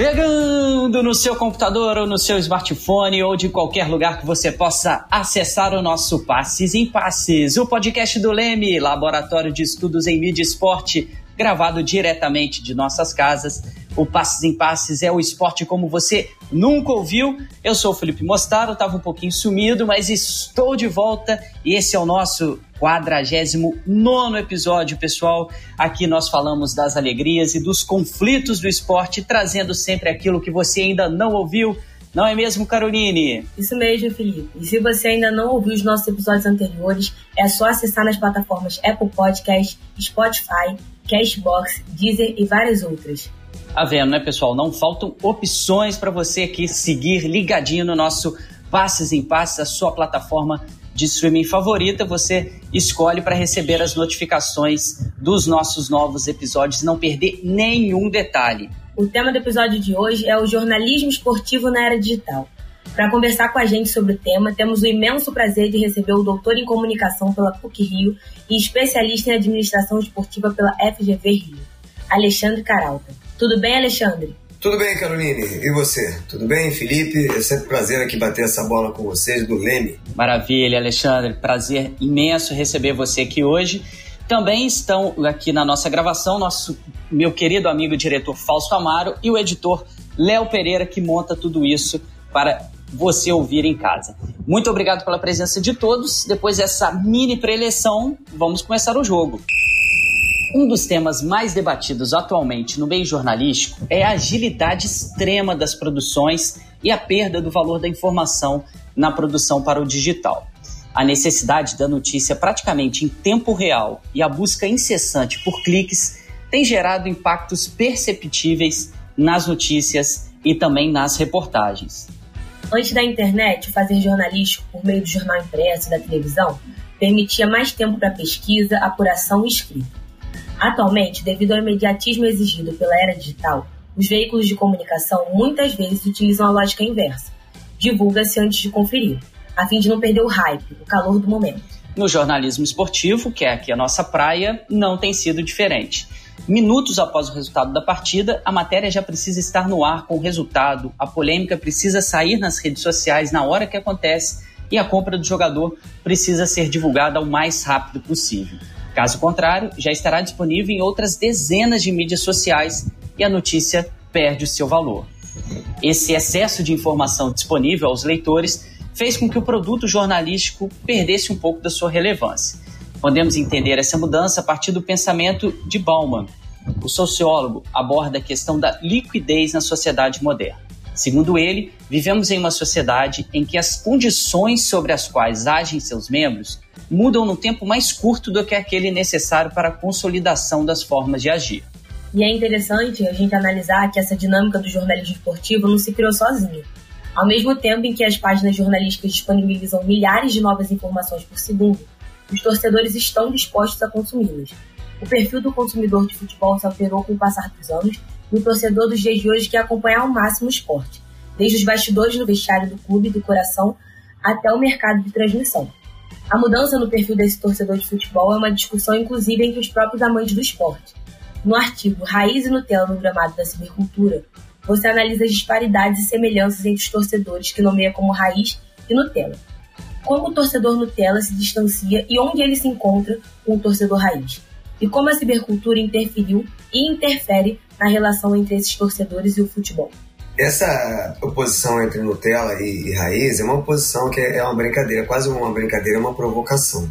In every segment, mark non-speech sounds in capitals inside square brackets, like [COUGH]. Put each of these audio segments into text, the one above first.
Chegando no seu computador ou no seu smartphone ou de qualquer lugar que você possa acessar o nosso Passes em Passes, o podcast do Leme, Laboratório de Estudos em Mídia e Esporte, gravado diretamente de nossas casas. O Passes em Passes é o esporte como você nunca ouviu. Eu sou o Felipe Mostaro, estava um pouquinho sumido, mas estou de volta e esse é o nosso 49 episódio, pessoal. Aqui nós falamos das alegrias e dos conflitos do esporte, trazendo sempre aquilo que você ainda não ouviu. Não é mesmo, Caroline? Isso mesmo, Felipe. E se você ainda não ouviu os nossos episódios anteriores, é só acessar nas plataformas Apple Podcast, Spotify, Cashbox, Deezer e várias outras. Tá vendo, né, pessoal? Não faltam opções para você aqui seguir ligadinho no nosso Passes em Passes, a sua plataforma de streaming favorita, você escolhe para receber as notificações dos nossos novos episódios não perder nenhum detalhe. O tema do episódio de hoje é o jornalismo esportivo na era digital. Para conversar com a gente sobre o tema, temos o imenso prazer de receber o doutor em comunicação pela PUC Rio e especialista em administração esportiva pela FGV Rio, Alexandre Caralta. Tudo bem, Alexandre? Tudo bem, Caroline? E você? Tudo bem, Felipe? É sempre um prazer aqui bater essa bola com vocês do Leme. Maravilha, Alexandre. Prazer imenso receber você aqui hoje. Também estão aqui na nossa gravação nosso meu querido amigo diretor Fausto Amaro e o editor Léo Pereira que monta tudo isso para você ouvir em casa. Muito obrigado pela presença de todos. Depois dessa mini preleção, vamos começar o jogo. Um dos temas mais debatidos atualmente no meio jornalístico é a agilidade extrema das produções e a perda do valor da informação na produção para o digital. A necessidade da notícia praticamente em tempo real e a busca incessante por cliques tem gerado impactos perceptíveis nas notícias e também nas reportagens. Antes da internet, fazer jornalístico por meio do jornal impresso e da televisão permitia mais tempo para pesquisa, apuração e escrita. Atualmente, devido ao imediatismo exigido pela era digital, os veículos de comunicação muitas vezes utilizam a lógica inversa. Divulga-se antes de conferir, a fim de não perder o hype, o calor do momento. No jornalismo esportivo, que é aqui a nossa praia, não tem sido diferente. Minutos após o resultado da partida, a matéria já precisa estar no ar com o resultado, a polêmica precisa sair nas redes sociais na hora que acontece e a compra do jogador precisa ser divulgada o mais rápido possível. Caso contrário, já estará disponível em outras dezenas de mídias sociais e a notícia perde o seu valor. Esse excesso de informação disponível aos leitores fez com que o produto jornalístico perdesse um pouco da sua relevância. Podemos entender essa mudança a partir do pensamento de Bauman. O sociólogo aborda a questão da liquidez na sociedade moderna. Segundo ele, vivemos em uma sociedade em que as condições sobre as quais agem seus membros mudam no tempo mais curto do que aquele necessário para a consolidação das formas de agir. E é interessante a gente analisar que essa dinâmica do jornalismo esportivo não se criou sozinha. Ao mesmo tempo em que as páginas jornalísticas disponibilizam milhares de novas informações por segundo, os torcedores estão dispostos a consumi-las. O perfil do consumidor de futebol se alterou com o passar dos anos e o torcedor dos dias de hoje quer acompanhar ao máximo o esporte, desde os bastidores no vestiário do clube do coração até o mercado de transmissão. A mudança no perfil desse torcedor de futebol é uma discussão inclusive entre os próprios amantes do esporte. No artigo Raiz e Nutella no gramado da cibercultura, você analisa as disparidades e semelhanças entre os torcedores que nomeia como Raiz e Nutella. Como o torcedor Nutella se distancia e onde ele se encontra com o torcedor Raiz. E como a cibercultura interferiu e interfere na relação entre esses torcedores e o futebol. Essa oposição entre Nutella e, e Raiz é uma oposição que é, é uma brincadeira, quase uma brincadeira, é uma provocação.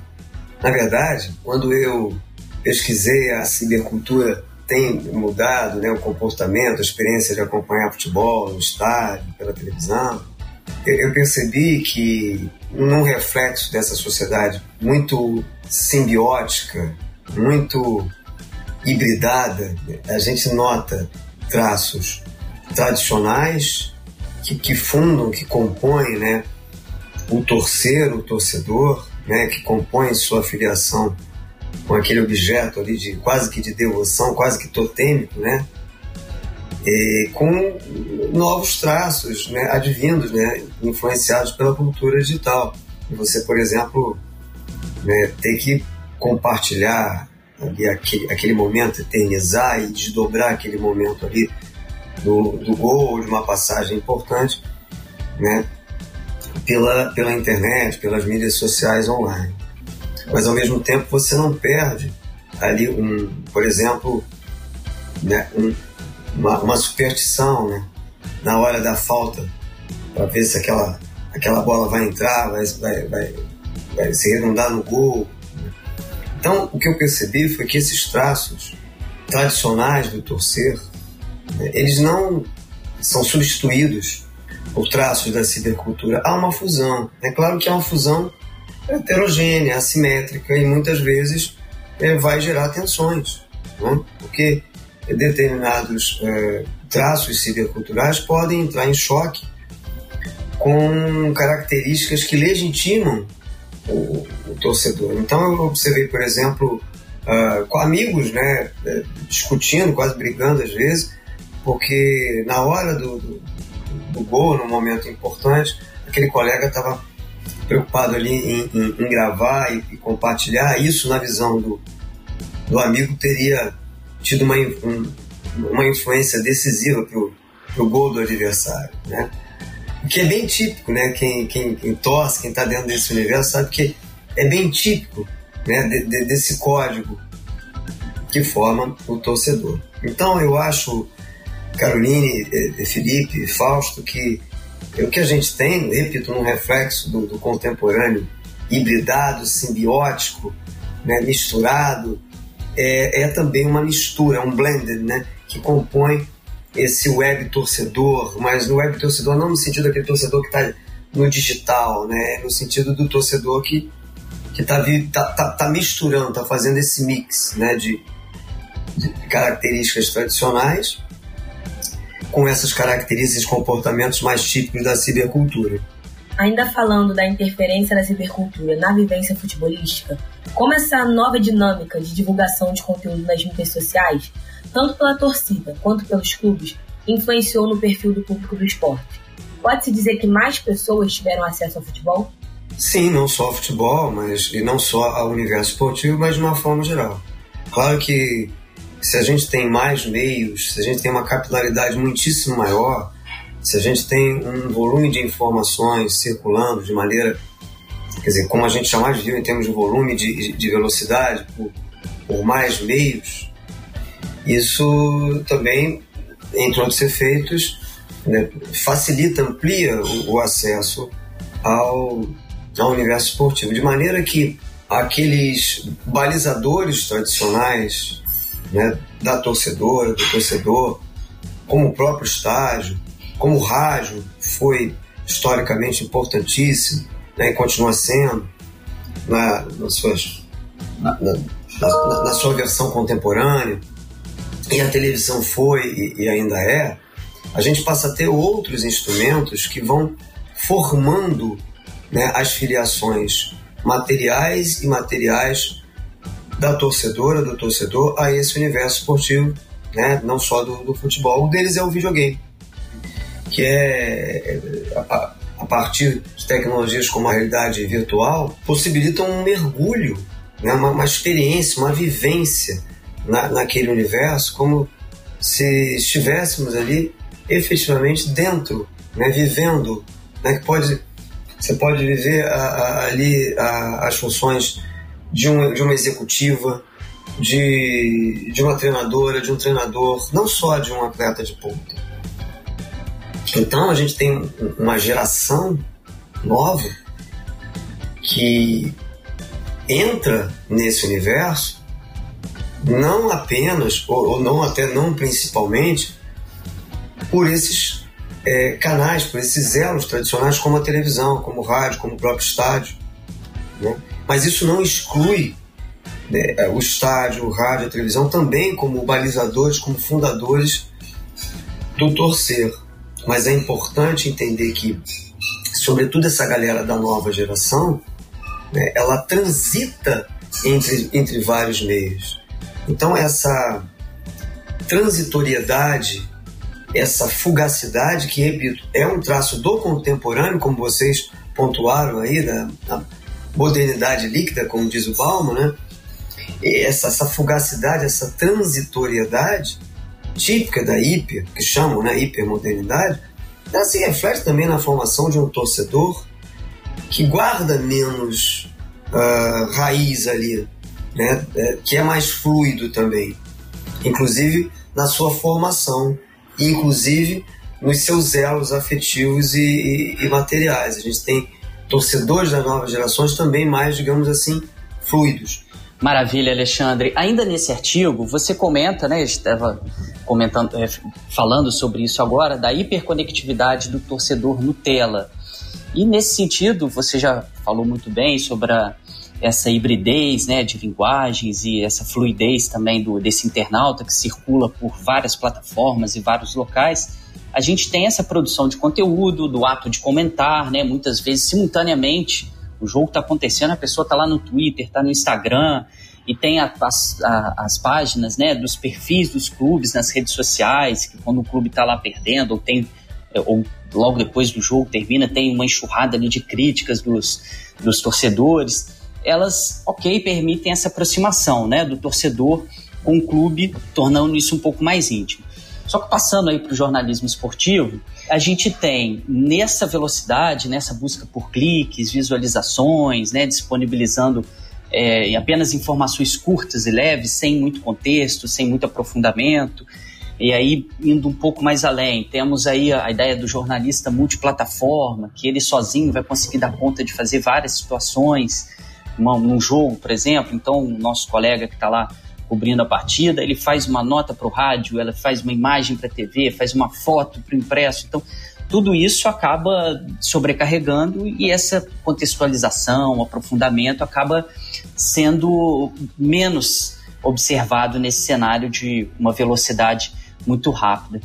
Na verdade, quando eu pesquisei a cibercultura tem mudado né, o comportamento, a experiência de acompanhar futebol no estádio, pela televisão, eu percebi que num reflexo dessa sociedade muito simbiótica, muito hibridada, a gente nota traços tradicionais que, que fundam, que compõem né, o torcer, o torcedor, né, que compõem sua filiação com aquele objeto ali de quase que de devoção, quase que totêmico, né? E com novos traços né, advindos, né, influenciados pela cultura digital. E você, por exemplo, né, ter que compartilhar ali aquele, aquele momento, eternizar e desdobrar aquele momento ali do, do gol, de uma passagem importante, né? Pela, pela internet, pelas mídias sociais online. Mas ao mesmo tempo você não perde ali um, por exemplo, né, um, uma, uma superstição, né? Na hora da falta, para ver se aquela, aquela bola vai entrar, vai, vai, vai, vai se redundar no gol. Então, o que eu percebi foi que esses traços tradicionais do torcer, né, eles não são substituídos por traços da cibercultura. Há uma fusão. É claro que é uma fusão heterogênea, assimétrica e muitas vezes é, vai gerar tensões, né? porque determinados é, traços ciberculturais podem entrar em choque com características que legitimam o, o torcedor. Então eu observei, por exemplo, uh, com amigos, né, é, discutindo, quase brigando às vezes, porque na hora do, do, do gol, num momento importante, aquele colega estava preocupado ali em, em, em gravar e, e, compartilhar isso na visão do, do amigo teria tido uma, um, uma influência decisiva pro, pro gol do adversário, né? que é bem típico, né? Quem, quem, quem torce, quem está dentro desse universo sabe que é bem típico né? De, de, desse código que forma o torcedor. Então eu acho, Caroline, Felipe, Fausto, que o que a gente tem, repito, um reflexo do, do contemporâneo hibridado, simbiótico, né? misturado, é, é também uma mistura, um blended, né? Que compõe esse web torcedor, mas no web torcedor não no sentido daquele torcedor que está no digital, né? No sentido do torcedor que que está tá, tá, tá misturando, está fazendo esse mix, né? De, de características tradicionais com essas características e comportamentos mais típicos da cibercultura. Ainda falando da interferência da cibercultura na vivência futebolística, como essa nova dinâmica de divulgação de conteúdo nas mídias sociais tanto pela torcida quanto pelos clubes, influenciou no perfil do público do esporte. Pode-se dizer que mais pessoas tiveram acesso ao futebol? Sim, não só ao futebol, mas e não só ao universo esportivo, mas de uma forma geral. Claro que se a gente tem mais meios, se a gente tem uma capilaridade muitíssimo maior, se a gente tem um volume de informações circulando de maneira, quer dizer, como a gente jamais viu em termos de volume, de, de velocidade, por, por mais meios, isso também, entre outros efeitos, né, facilita, amplia o, o acesso ao, ao universo esportivo, de maneira que aqueles balizadores tradicionais né, da torcedora, do torcedor, como o próprio estádio, como o rádio foi historicamente importantíssimo né, e continua sendo na, nas suas, na, na, na, na sua versão contemporânea, e a televisão foi e, e ainda é, a gente passa a ter outros instrumentos que vão formando né, as filiações materiais e materiais da torcedora, do torcedor a esse universo esportivo, né, não só do, do futebol. Um deles é o videogame, que é, a, a, partir de tecnologias como a realidade virtual, possibilitam um mergulho, né, uma, uma experiência, uma vivência na, naquele universo como se estivéssemos ali efetivamente dentro, né, vivendo, né, que pode você pode viver a, a, ali a, as funções de, um, de uma executiva, de, de uma treinadora, de um treinador, não só de um atleta de ponta. Então a gente tem uma geração nova que entra nesse universo não apenas, ou, ou não até não principalmente, por esses é, canais, por esses elos tradicionais como a televisão, como o rádio, como o próprio estádio. Né? Mas isso não exclui né, é, o estádio, o rádio, a televisão também como balizadores, como fundadores do torcer. Mas é importante entender que, sobretudo essa galera da nova geração, né, ela transita entre, entre vários meios. Então, essa transitoriedade, essa fugacidade, que, repito, é um traço do contemporâneo, como vocês pontuaram aí, da modernidade líquida, como diz o Balmo, né? essa, essa fugacidade, essa transitoriedade, típica da hiper, que chamam né, hipermodernidade, ela se reflete também na formação de um torcedor que guarda menos uh, raiz ali, né, é, que é mais fluido também, inclusive na sua formação, inclusive nos seus elos afetivos e, e, e materiais. A gente tem torcedores das novas gerações também mais, digamos assim, fluidos. Maravilha, Alexandre. Ainda nesse artigo, você comenta, né? Estava comentando, é, falando sobre isso agora, da hiperconectividade do torcedor Nutella. E nesse sentido, você já falou muito bem sobre a, essa hibridez né, de linguagens e essa fluidez também do, desse internauta que circula por várias plataformas e vários locais. A gente tem essa produção de conteúdo, do ato de comentar, né, muitas vezes simultaneamente o jogo está acontecendo, a pessoa está lá no Twitter, está no Instagram e tem a, as, a, as páginas né, dos perfis dos clubes nas redes sociais, que quando o clube está lá perdendo ou tem ou logo depois do jogo termina, tem uma enxurrada ali de críticas dos, dos torcedores. Elas, ok, permitem essa aproximação né, do torcedor com o clube, tornando isso um pouco mais íntimo. Só que passando aí para o jornalismo esportivo, a gente tem nessa velocidade, nessa busca por cliques, visualizações, né, disponibilizando é, apenas informações curtas e leves, sem muito contexto, sem muito aprofundamento. E aí, indo um pouco mais além, temos aí a, ideia do jornalista multiplataforma, que ele sozinho vai conseguir dar conta de fazer várias situações, num jogo, por exemplo. Então, o nosso colega que está lá cobrindo a partida, ele faz uma nota para o rádio, ela faz uma imagem para a TV, faz uma foto para o impresso. Então, tudo isso acaba sobrecarregando e essa contextualização, aprofundamento acaba sendo menos observado nesse cenário de uma velocidade muito rápida.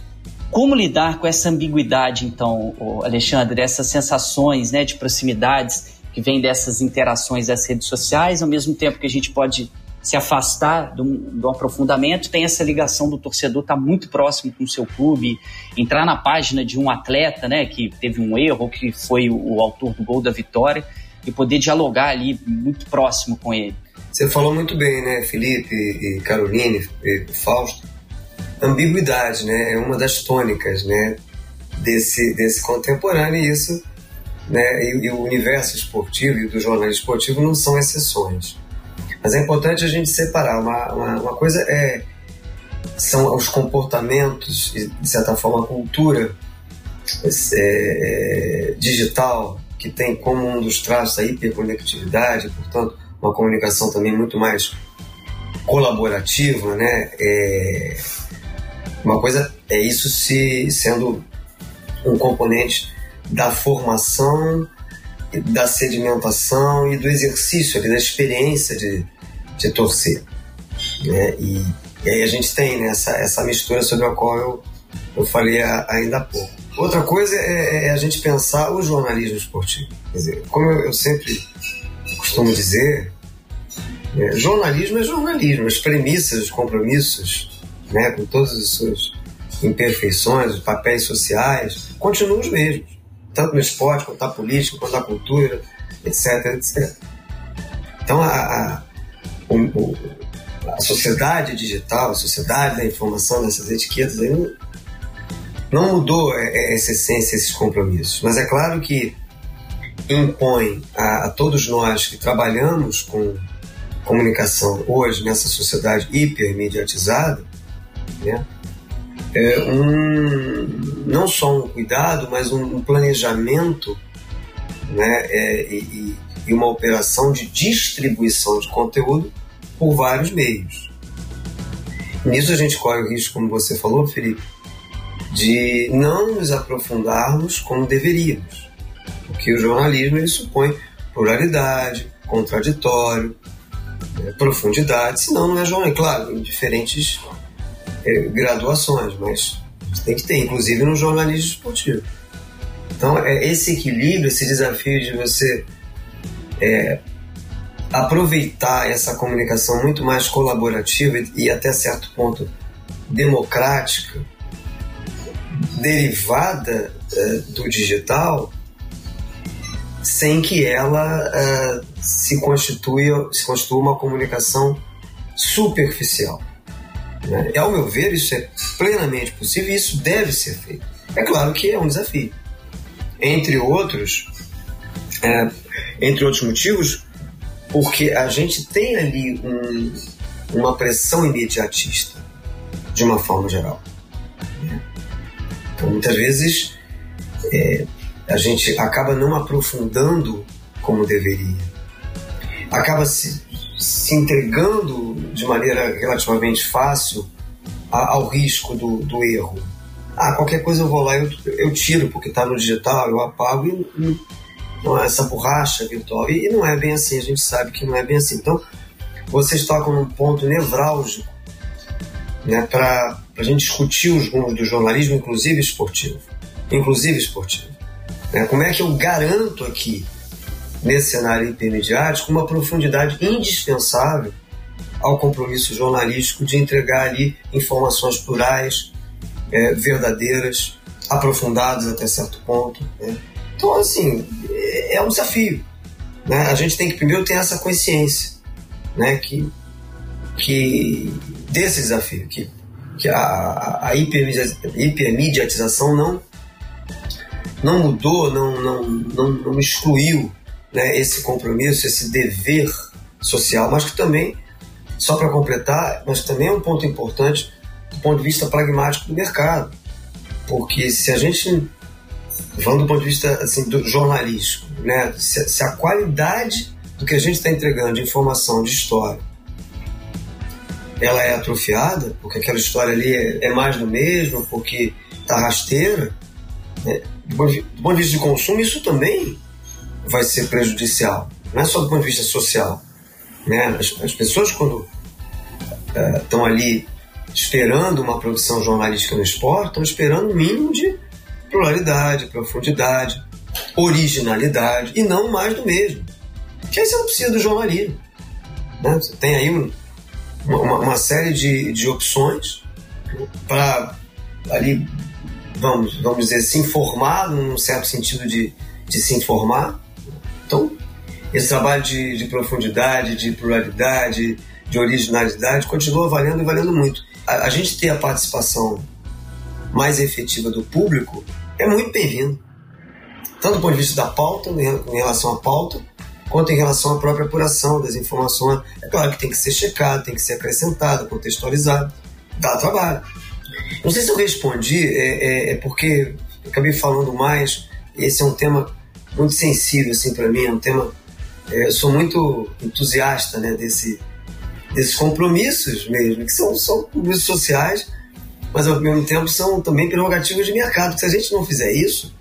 Como lidar com essa ambiguidade, então, Alexandre, essas sensações né, de proximidades que vêm dessas interações das redes sociais, ao mesmo tempo que a gente pode se afastar do, do aprofundamento, tem essa ligação do torcedor estar tá muito próximo com o seu clube, entrar na página de um atleta né, que teve um erro, que foi o, o autor do gol da vitória, e poder dialogar ali muito próximo com ele. Você falou muito bem, né, Felipe e Caroline e Fausto? Ambiguidade, né, é uma das tônicas, né, desse, desse contemporâneo e isso, né, e, e o universo esportivo e do jornalismo esportivo não são exceções. Mas é importante a gente separar. Uma, uma, uma coisa é são os comportamentos de certa forma, a cultura é, é, digital, que tem como um dos traços a hiperconectividade, portanto, uma comunicação também muito mais colaborativa, né? É, uma coisa é isso se sendo um componente da formação, da sedimentação e do exercício, da experiência de, de torcer. Né? E, e, aí a gente tem né, essa, essa mistura sobre a qual eu, eu falei a, ainda há pouco. Outra coisa é, é, a gente pensar o jornalismo esportivo. Quer dizer, como eu, eu sempre costumo dizer, né, jornalismo é jornalismo, as premissas, os compromissos, né, com todas as suas imperfeições, os papéis sociais, continuam os mesmos, tanto no esporte, quanto na política, quanto na cultura, etc, etc. Então, a, a a sociedade digital, a sociedade da informação, dessas etiquetas aí não, não mudou é, é, essa essência, esses compromissos. Mas é claro que impõe a, a todos nós que trabalhamos com comunicação hoje nessa sociedade hipermediatizada, né, é um, não só um cuidado, mas um, planejamento né, é, e, e uma operação de distribuição de conteúdo por vários meios. Nisso a gente corre o risco, como você falou, Felipe, de não nos aprofundarmos como deveríamos. Porque o jornalismo ele supõe pluralidade, contraditório, né, profundidade, senão não é jornalismo. Claro, em diferentes é, graduações, mas tem que ter, inclusive no jornalismo esportivo. Então, é esse equilíbrio, esse desafio de você é, aproveitar essa comunicação muito mais colaborativa e, até certo ponto democrática, derivada é, do digital, sem que ela é, se, constitua, se constitua uma comunicação superficial. E, ao meu ver, isso é plenamente possível e isso deve ser feito. É claro que é um desafio. Entre outros, é, entre outros motivos, porque a gente tem ali um, uma pressão imediatista, de uma forma geral. Né? Então, muitas vezes, é, a gente acaba não aprofundando como deveria. Acaba se, se entregando de maneira relativamente fácil ao risco do, do erro. Ah, qualquer coisa eu vou lá e eu, eu tiro, porque está no digital, eu apago e, essa borracha virtual. E, e não é bem assim, a gente sabe que não é bem assim. Então, vocês tocam num ponto nevrálgico né, para a gente discutir os rumos do jornalismo, inclusive esportivo. Inclusive esportivo. Né? Como é que eu garanto aqui, nesse cenário hipermediático, uma profundidade indispensável ao compromisso jornalístico de entregar ali informações plurais, é, verdadeiras, aprofundadas até certo ponto. Né? Então, assim, é, é um desafio. Né? A gente tem que primeiro ter essa consciência né? que, que desse desafio, que, que a, a hipermediatização não, não mudou, não, não, não, não excluiu né, esse compromisso, esse dever social, mas que também, só para completar, mas também é um ponto importante do ponto de vista pragmático do mercado. Porque se a gente, falando do ponto de vista assim, do jornalístico, né, se, se a qualidade do que a gente está entregando de informação, de história, ela é atrofiada, porque aquela história ali é, é mais do mesmo, porque está rasteira, né? do, ponto de, do ponto de vista de consumo, isso também vai ser prejudicial. Não é só do ponto de vista social. Né? As, as pessoas, quando estão é, ali esperando uma produção jornalística no esporte, estão esperando um mínimo de pluralidade, profundidade, originalidade e não mais do mesmo. Que aí você não precisa do jornalismo. Né? Você tem aí um, uma, uma, série de, de opções para ali, vamos, vamos dizer, se informar, num certo sentido de, de se informar. Então, esse trabalho de, de profundidade, de pluralidade, de originalidade continua valendo e valendo muito. A, a gente ter a participação mais efetiva do público é muito bem-vindo. Tanto do ponto de vista da pauta, em relação à pauta, quanto em relação à própria apuração das informações. É claro que tem que ser checado, tem que ser acrescentado, contextualizado. Dá trabalho. Não sei se eu respondi, é, é, é porque acabei falando mais. Esse é um tema muito sensível assim para mim, é um tema. É, eu sou muito entusiasta né, desse, desses compromissos mesmo, que são, são compromissos sociais, mas ao mesmo tempo são também prerrogativas de mercado. Que se a gente não fizer isso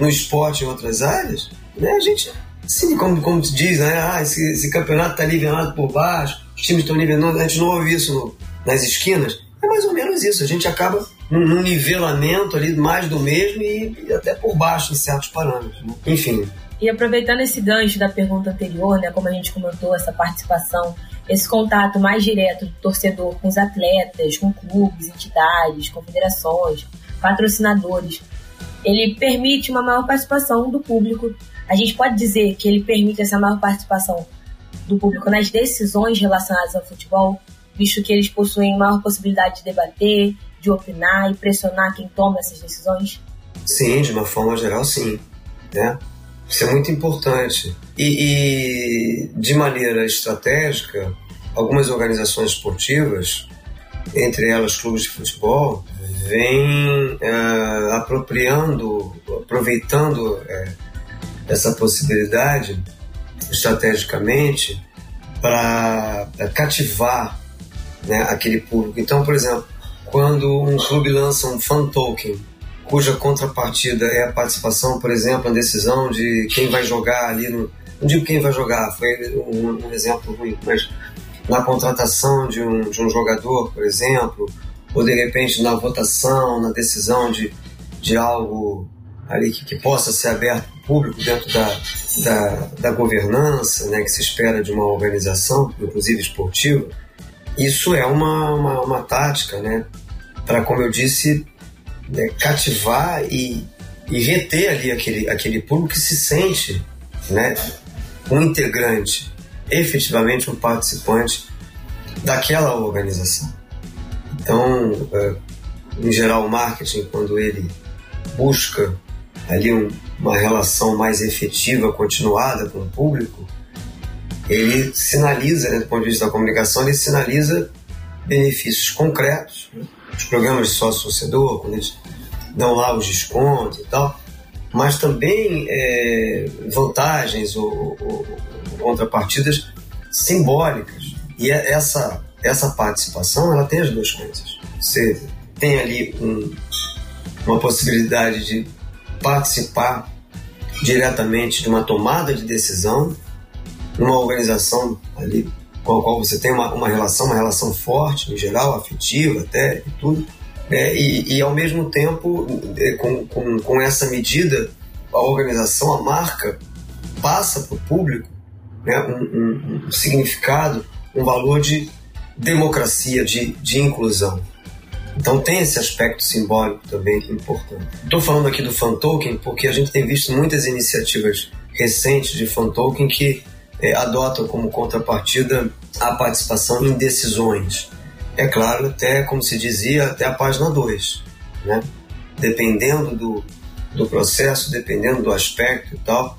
no esporte e em outras áreas, né, a gente Sim, como, como se diz, né? Ah, esse, esse campeonato está nivelado por baixo, os times estão nivelados, a gente não ouve isso no, nas esquinas. É mais ou menos isso, a gente acaba num, num nivelamento ali mais do mesmo e, e, até por baixo em certos parâmetros. Né? Enfim. E aproveitando esse gancho da pergunta anterior, né, como a gente comentou, essa participação, esse contato mais direto do torcedor com os atletas, com clubes, entidades, confederações, patrocinadores, ele permite uma maior participação do público a gente pode dizer que ele permite essa maior participação do público nas decisões relacionadas ao futebol, visto que eles possuem maior possibilidade de debater, de opinar e pressionar quem toma essas decisões? Sim, de uma forma geral, sim. Né? Isso é muito importante. E, e de maneira estratégica, algumas organizações esportivas, entre elas clubes de futebol, vêm uh, apropriando, aproveitando uh, essa possibilidade estrategicamente para cativar né, aquele público. Então, por exemplo, quando um clube lança um fan token, cuja contrapartida é a participação, por exemplo, na decisão de quem vai jogar ali no. Não digo quem vai jogar, foi um, um exemplo ruim, mas na contratação de um, de um jogador, por exemplo, ou de repente na votação, na decisão de, de algo ali que, que possa ser aberto ao público dentro da, da, da, governança né, que se espera de uma organização, inclusive esportiva, isso é uma, uma, uma tática né, para, como eu disse, né, cativar e, e reter ali aquele, aquele público que se sente né, um integrante, efetivamente um participante daquela organização. Então, é, em geral, o marketing, quando ele busca ali um, uma relação mais efetiva, continuada com o público, ele sinaliza, né, do ponto de vista da comunicação, ele sinaliza benefícios concretos. Né? Os programas de sócio-torcedor, quando eles dão lá os descontos e tal, mas também é, vantagens ou, ou, ou contrapartidas simbólicas. E é essa, essa participação, ela tem as duas coisas. Você tem ali um, uma possibilidade de participar diretamente de uma tomada de decisão numa organização ali com a qual você tem uma, uma relação, uma relação forte, em geral, afetiva até e tudo. É, e, e, ao mesmo tempo, é, com, com, com essa medida, a organização, a marca, passa para o público né, um, um, um, significado, um valor de democracia, de, de inclusão. Então tem esse aspecto simbólico também importante. Estou falando aqui do fan token porque a gente tem visto muitas iniciativas recentes de fan token que é, adotam como contrapartida a participação em decisões. É claro, até, como se dizia, até a página 2. Né? Dependendo do, do processo, dependendo do aspecto e tal,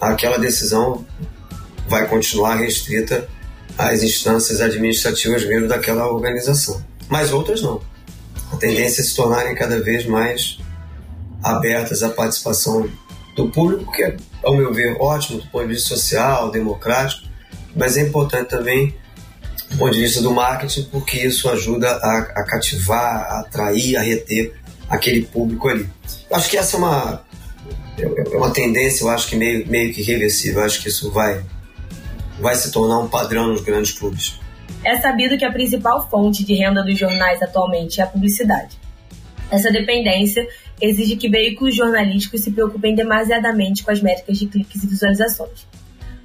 aquela decisão vai continuar restrita às instâncias administrativas mesmo daquela organização. Mas outras não. A tendência é se tornarem cada vez mais abertas à participação do público, que é, ao meu ver, ótimo do ponto de vista social, democrático, mas é importante também do ponto de vista do marketing, porque isso ajuda a, a cativar, a atrair, a reter aquele público ali. Eu acho que essa é uma, é, é uma tendência, eu acho que meio, meio que reversível. Eu acho que isso vai, vai se tornar um padrão nos grandes clubes. É sabido que a principal fonte de renda dos jornais atualmente é a publicidade. Essa dependência exige que veículos jornalísticos se preocupem demasiadamente com as métricas de cliques e visualizações.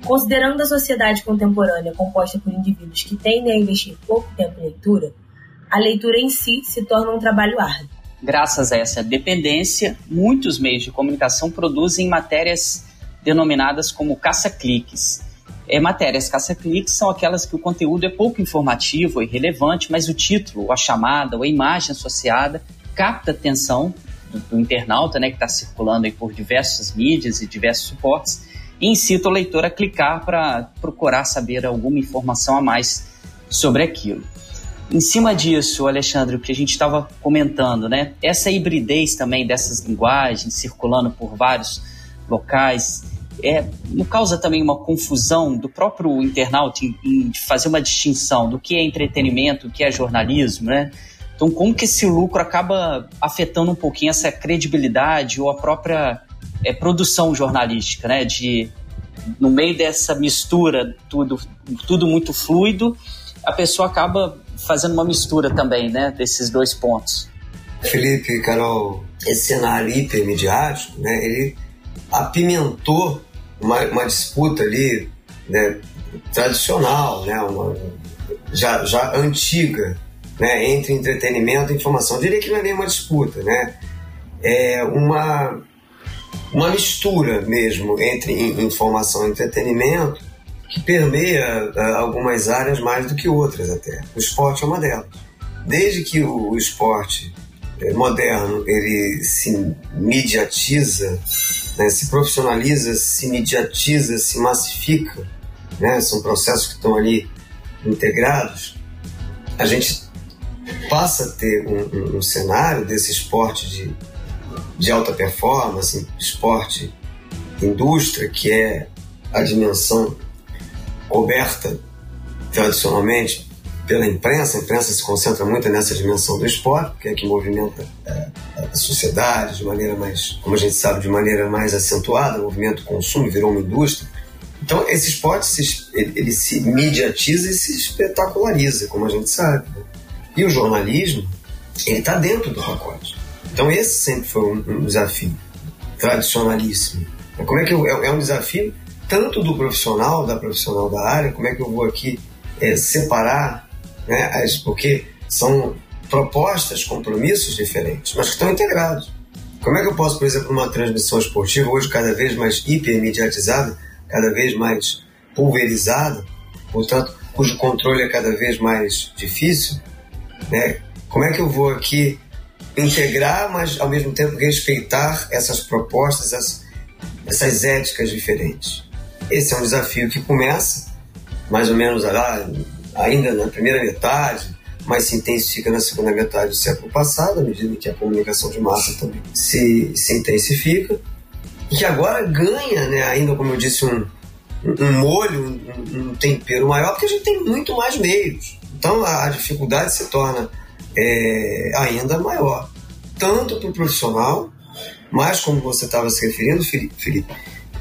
Considerando a sociedade contemporânea composta por indivíduos que tendem a investir pouco tempo em leitura, a leitura em si se torna um trabalho árduo. Graças a essa dependência, muitos meios de comunicação produzem matérias denominadas como caça-cliques. É, matérias caça-cliques são aquelas que o conteúdo é pouco informativo e relevante, mas o título, a chamada ou a imagem associada capta atenção do, do internauta, né, que está circulando aí por diversas mídias e diversos suportes, e incita o leitor a clicar para procurar saber alguma informação a mais sobre aquilo. Em cima disso, Alexandre, o que a gente estava comentando, né? Essa hibridez também dessas linguagens circulando por vários locais, é, não causa também uma confusão do próprio internauta em, em fazer uma distinção do que é entretenimento, o que é jornalismo, né? Então, como que esse lucro acaba afetando um pouquinho essa credibilidade ou a própria é, produção jornalística, né? De no meio dessa mistura, tudo, tudo muito fluido, a pessoa acaba fazendo uma mistura também, né? Desses dois pontos. Felipe, Carol, esse cenário hipermediático, né? Ele apimentou uma, uma disputa ali, né? Tradicional, né? Uma, já, já antiga né, entre entretenimento e informação. Eu diria que não é nem uma disputa, né? É uma, uma mistura mesmo entre informação e entretenimento que permeia uh, algumas áreas mais do que outras até. O esporte é uma delas. Desde que o, esporte eh, moderno ele se mediatiza, né, se profissionaliza, se mediatiza, se massifica, né, são processos que estão ali integrados, a gente passa a ter um, um, um cenário desse esporte de, de alta performance, esporte indústria, que é a dimensão coberta tradicionalmente pela imprensa. A imprensa se concentra muito nessa dimensão do esporte, que é que movimenta é, a sociedade de maneira mais, como a gente sabe, de maneira mais acentuada. O movimento consumo virou uma indústria. Então, esse esporte se, ele, ele, se mediatiza e se espetaculariza, como a gente sabe. Né? E o jornalismo, ele está dentro do pacote. Então esse sempre foi um, um desafio tradicionalíssimo. Como é que eu, é, é, um desafio tanto do profissional, da profissional da área, como é que eu vou aqui é, separar, né, as, porque são propostas, compromissos diferentes, mas que estão integrados. Como é que eu posso, por exemplo, numa transmissão esportiva, hoje cada vez mais hipermediatizada, cada vez mais pulverizada, portanto, cujo controle é cada vez mais difícil, né? Como é que eu vou aqui integrar, mas ao mesmo tempo respeitar essas propostas, essas, essas éticas diferentes? Esse é um desafio que começa mais ou menos lá, ainda na primeira metade, mas se intensifica na segunda metade do século passado, à medida que a comunicação de massa também se, se intensifica, e que agora ganha, né, ainda como eu disse, um, um molho, um, um tempero maior, porque a gente tem muito mais meios. Então a, a dificuldade se torna é, ainda maior, tanto para o profissional, mas como você estava se referindo, Felipe,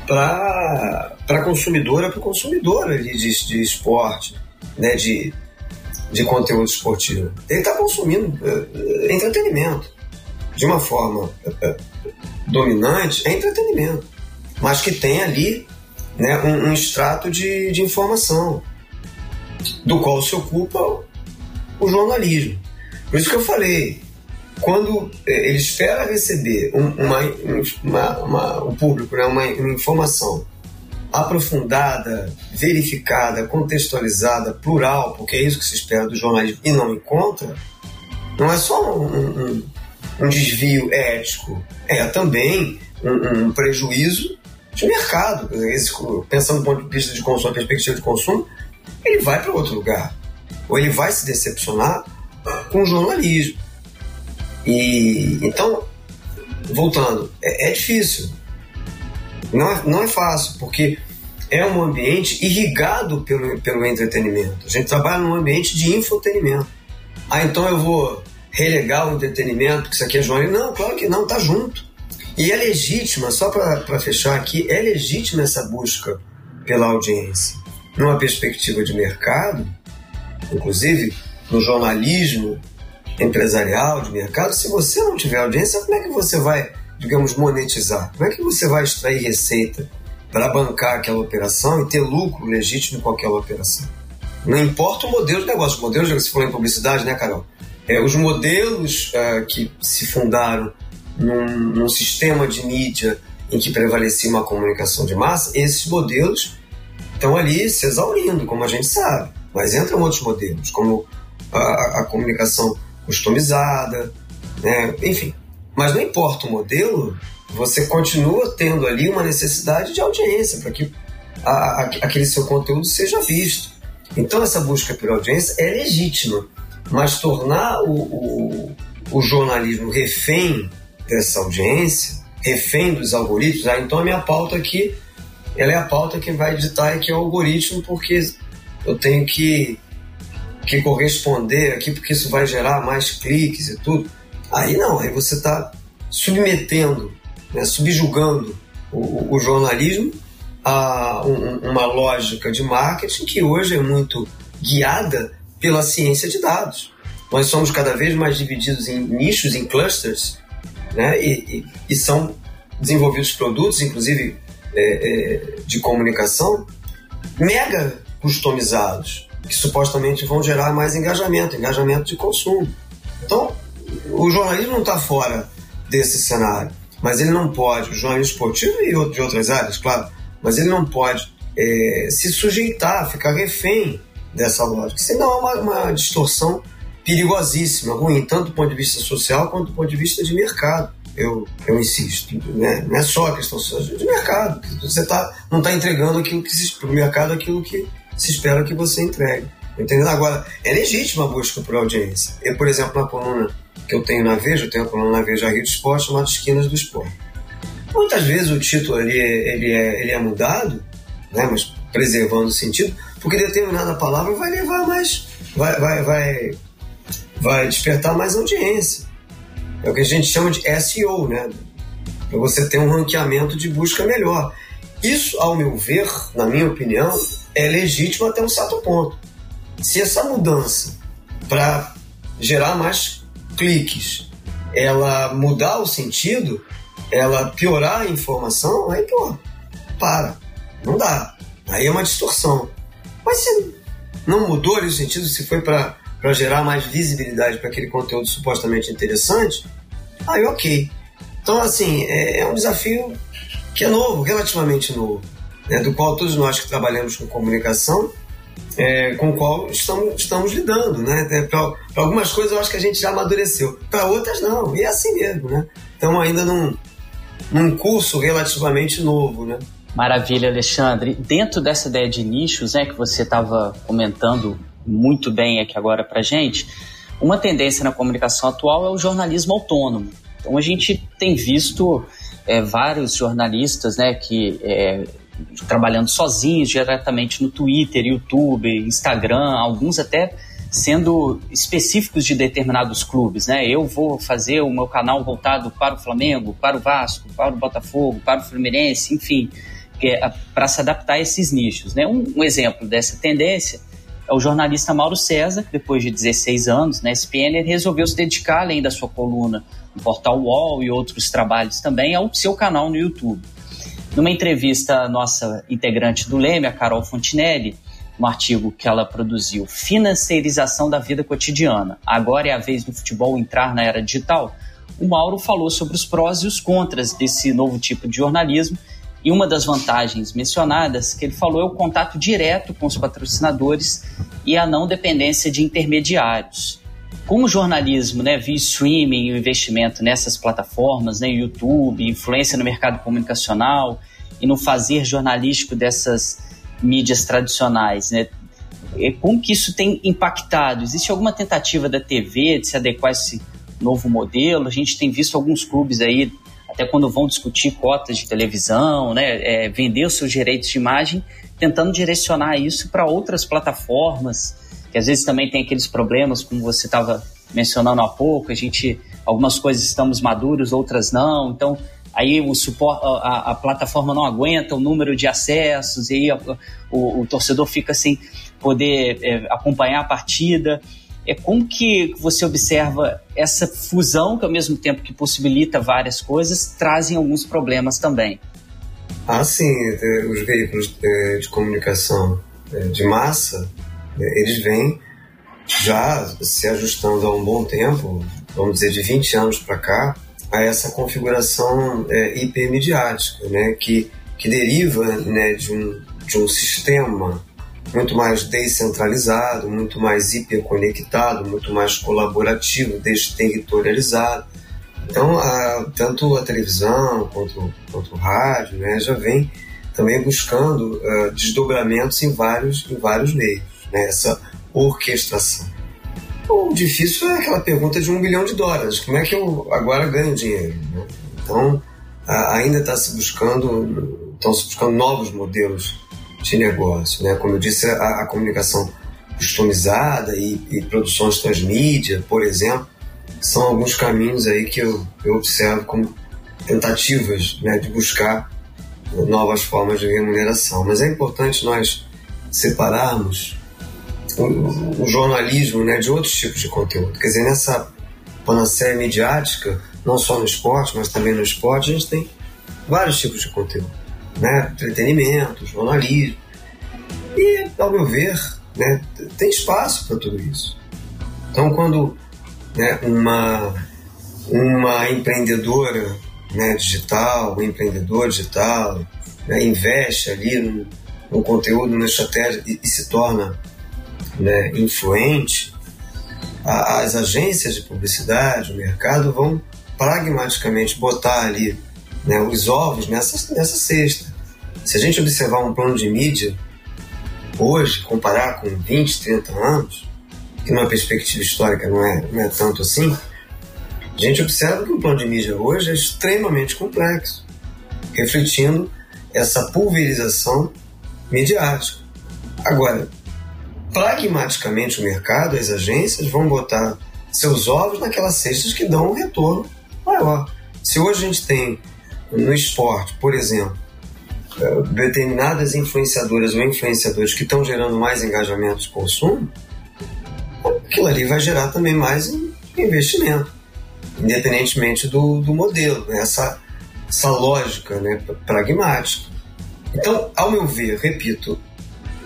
para a consumidora, para o consumidor ali de, de esporte, né, de, de conteúdo esportivo. Ele está consumindo uh, entretenimento. De uma forma uh, dominante, é entretenimento, mas que tem ali né, um, um extrato de, de informação do qual se ocupa o jornalismo. Por isso que eu falei, quando ele espera receber uma, uma, uma, um público, né, uma, informação aprofundada, verificada, contextualizada, plural, porque é isso que se espera do jornalismo e não encontra, não é só um, um, um desvio ético, é também um, um prejuízo de mercado. Esse, pensando do ponto de vista de consumo, perspectiva de consumo, ele vai para outro lugar. Ou ele vai se decepcionar com o jornalismo. E então, voltando, é, é difícil. Não é, não é fácil, porque é um ambiente irrigado pelo, pelo entretenimento. A gente trabalha num ambiente de infotenimento. Ah, então eu vou relegar o entretenimento, porque isso aqui é jornalismo. Não, claro que não, tá junto. E é legítima, só para fechar aqui, é legítima essa busca pela audiência. Numa perspectiva de mercado, inclusive no jornalismo empresarial, de mercado, se você não tiver audiência, como é que você vai digamos, monetizar? Como é que você vai extrair receita para bancar aquela operação e ter lucro legítimo em qualquer operação? Não importa o modelo de negócio, os modelos, você falou em publicidade, né, Carol? É, os modelos uh, que se fundaram num, num, sistema de mídia em que prevalecia uma comunicação de massa, esses modelos estão ali se exaurindo, como a gente sabe. Mas entram outros modelos, como a, a comunicação customizada, né? enfim. Mas não importa o modelo, você continua tendo ali uma necessidade de audiência para que a, a, aquele seu conteúdo seja visto. Então, essa busca por audiência é legítima, mas tornar o, o, o jornalismo refém dessa audiência, refém dos algoritmos, ah, então a minha pauta aqui ela é a pauta que vai editar aqui é o algoritmo, porque eu tenho que, que corresponder aqui, porque isso vai gerar mais cliques e tudo. Aí não, aí você está submetendo, né, subjugando o, o jornalismo a um, uma lógica de marketing que hoje é muito guiada pela ciência de dados. Nós somos cada vez mais divididos em nichos, em clusters, né, e, e, e são desenvolvidos produtos, inclusive é, é, de comunicação, mega customizados, que supostamente vão gerar mais engajamento, engajamento de consumo. Então, o jornalismo não está fora desse cenário, mas ele não pode, o jornalismo esportivo e de outras áreas, claro, mas ele não pode é, se sujeitar, ficar refém dessa lógica, senão é uma, uma distorção perigosíssima, ruim, tanto do ponto de vista social quanto do ponto de vista de mercado. Eu, eu insisto, né? não é só a questão de mercado. Você tá, não está entregando aquilo que se, para o mercado aquilo que se espera que você entregue. Entendeu? Agora, é legítima a busca por audiência. Eu, por exemplo, na coluna que eu tenho na Veja, eu tenho a coluna na Veja Rio de Esporte chamada Esquinas do Esporte. Muitas vezes o título ele, ele, é, ele é mudado, né, mas preservando o sentido, porque determinada palavra vai levar mais, vai, vai, vai, vai despertar mais audiência. É o que a gente chama de SEO, né? Para você ter um ranqueamento de busca melhor. Isso, ao meu ver, na minha opinião, é legítimo até um certo ponto. Se essa mudança para gerar mais cliques, ela mudar o sentido, ela piorar a informação, aí pô, para, não dá. Aí é uma distorção. Mas se não mudou ali o sentido, se foi para gerar mais visibilidade para aquele conteúdo supostamente interessante, aí ok. Então, assim, é, é um desafio que é novo, relativamente novo, né, do qual todos nós que trabalhamos com comunicação é, com o qual estamos, estamos lidando, né? Para algumas coisas eu acho que a gente já amadureceu, para outras não, e é assim mesmo, né? Estamos ainda num, num curso relativamente novo, né? Maravilha, Alexandre. Dentro dessa ideia de nichos, né, que você estava comentando muito bem aqui agora para gente, uma tendência na comunicação atual é o jornalismo autônomo. Então a gente tem visto é, vários jornalistas, né, que é, trabalhando sozinhos diretamente no Twitter, YouTube, Instagram, alguns até sendo específicos de determinados clubes, né? Eu vou fazer o meu canal voltado para o Flamengo, para o Vasco, para o Botafogo, para o Fluminense, enfim, é, para se adaptar a esses nichos, né? Um, um, exemplo dessa tendência o jornalista Mauro César, depois de 16 anos na SPN, resolveu se dedicar, além da sua coluna no portal UOL e outros trabalhos também, ao seu canal no YouTube. Numa entrevista, a nossa integrante do Leme, a Carol Fontinelli, um artigo que ela produziu, Financeirização da Vida Cotidiana. Agora é a vez do futebol entrar na era digital. O Mauro falou sobre os prós e os contras desse novo tipo de jornalismo. E uma das vantagens mencionadas que ele falou é o contato direto com os patrocinadores e a não dependência de intermediários. Como o jornalismo, né, via streaming e o investimento nessas plataformas, né, YouTube, influência no mercado comunicacional e no fazer jornalístico dessas mídias tradicionais, né, como que isso tem impactado? Existe alguma tentativa da TV de se adequar a esse novo modelo? A gente tem visto alguns clubes aí, até quando vão discutir cotas de televisão, né, é, vender os seus direitos de imagem, tentando direcionar isso para outras plataformas que às vezes também tem aqueles problemas, como você estava mencionando há pouco, a gente, algumas coisas estamos maduros, outras não, então aí o suporte, a, a plataforma não aguenta o número de acessos, e aí a, o, o, torcedor fica sem poder é, acompanhar a partida. É como que você observa essa fusão, que ao mesmo tempo que possibilita várias coisas, trazem alguns problemas também? Ah, sim, é, os veículos é, de comunicação é, de massa eles vêm já se ajustando há um bom tempo, vamos dizer de 20 anos para cá, a essa configuração hipermediática, né, que, que deriva né, de, um, de um sistema muito mais descentralizado, muito mais hiperconectado, muito mais colaborativo, desterritorializado. Então, a, tanto a televisão quanto, quanto o rádio né, já vem também buscando uh, desdobramentos em vários, em vários meios né, essa orquestração. O difícil é aquela pergunta de um bilhão de dólares: como é que eu agora ganho dinheiro? Né? Então, ainda está se buscando, estão se buscando novos modelos de negócio. Né? Como eu disse, a, a comunicação customizada e, e, produções transmídia, por exemplo, são alguns caminhos aí que eu, eu observo como tentativas né, de buscar novas formas de remuneração. Mas é importante nós separarmos o, o, jornalismo né, de outros tipos de conteúdo. Quer dizer, nessa panaceia midiática, não só no esporte, mas também no esporte, a gente tem vários tipos de conteúdo. Né? Entretenimento, jornalismo. E, ao meu ver, né, tem espaço para tudo isso. Então, quando né, uma, uma empreendedora né, digital, um empreendedor digital, né, investe ali no, conteúdo, na estratégia e, e se torna né, influente, a, as agências de publicidade, o mercado vão pragmaticamente botar ali né, os ovos nessa, nessa cesta. Se a gente observar um plano de mídia hoje, comparar com 20, 30 anos, que numa perspectiva histórica não é, não é tanto assim, a gente observa que o plano de mídia hoje é extremamente complexo, refletindo essa pulverização midiática. Agora, pragmaticamente o mercado, as agências vão botar seus ovos naquelas cestas que dão um retorno maior. Se hoje a gente tem no esporte, por exemplo, eh, determinadas influenciadoras ou influenciadores que estão gerando mais engajamento de consumo, aquilo ali vai gerar também mais investimento, independentemente do, do modelo, né? essa, essa lógica né, pragmática. Então, ao meu ver, repito,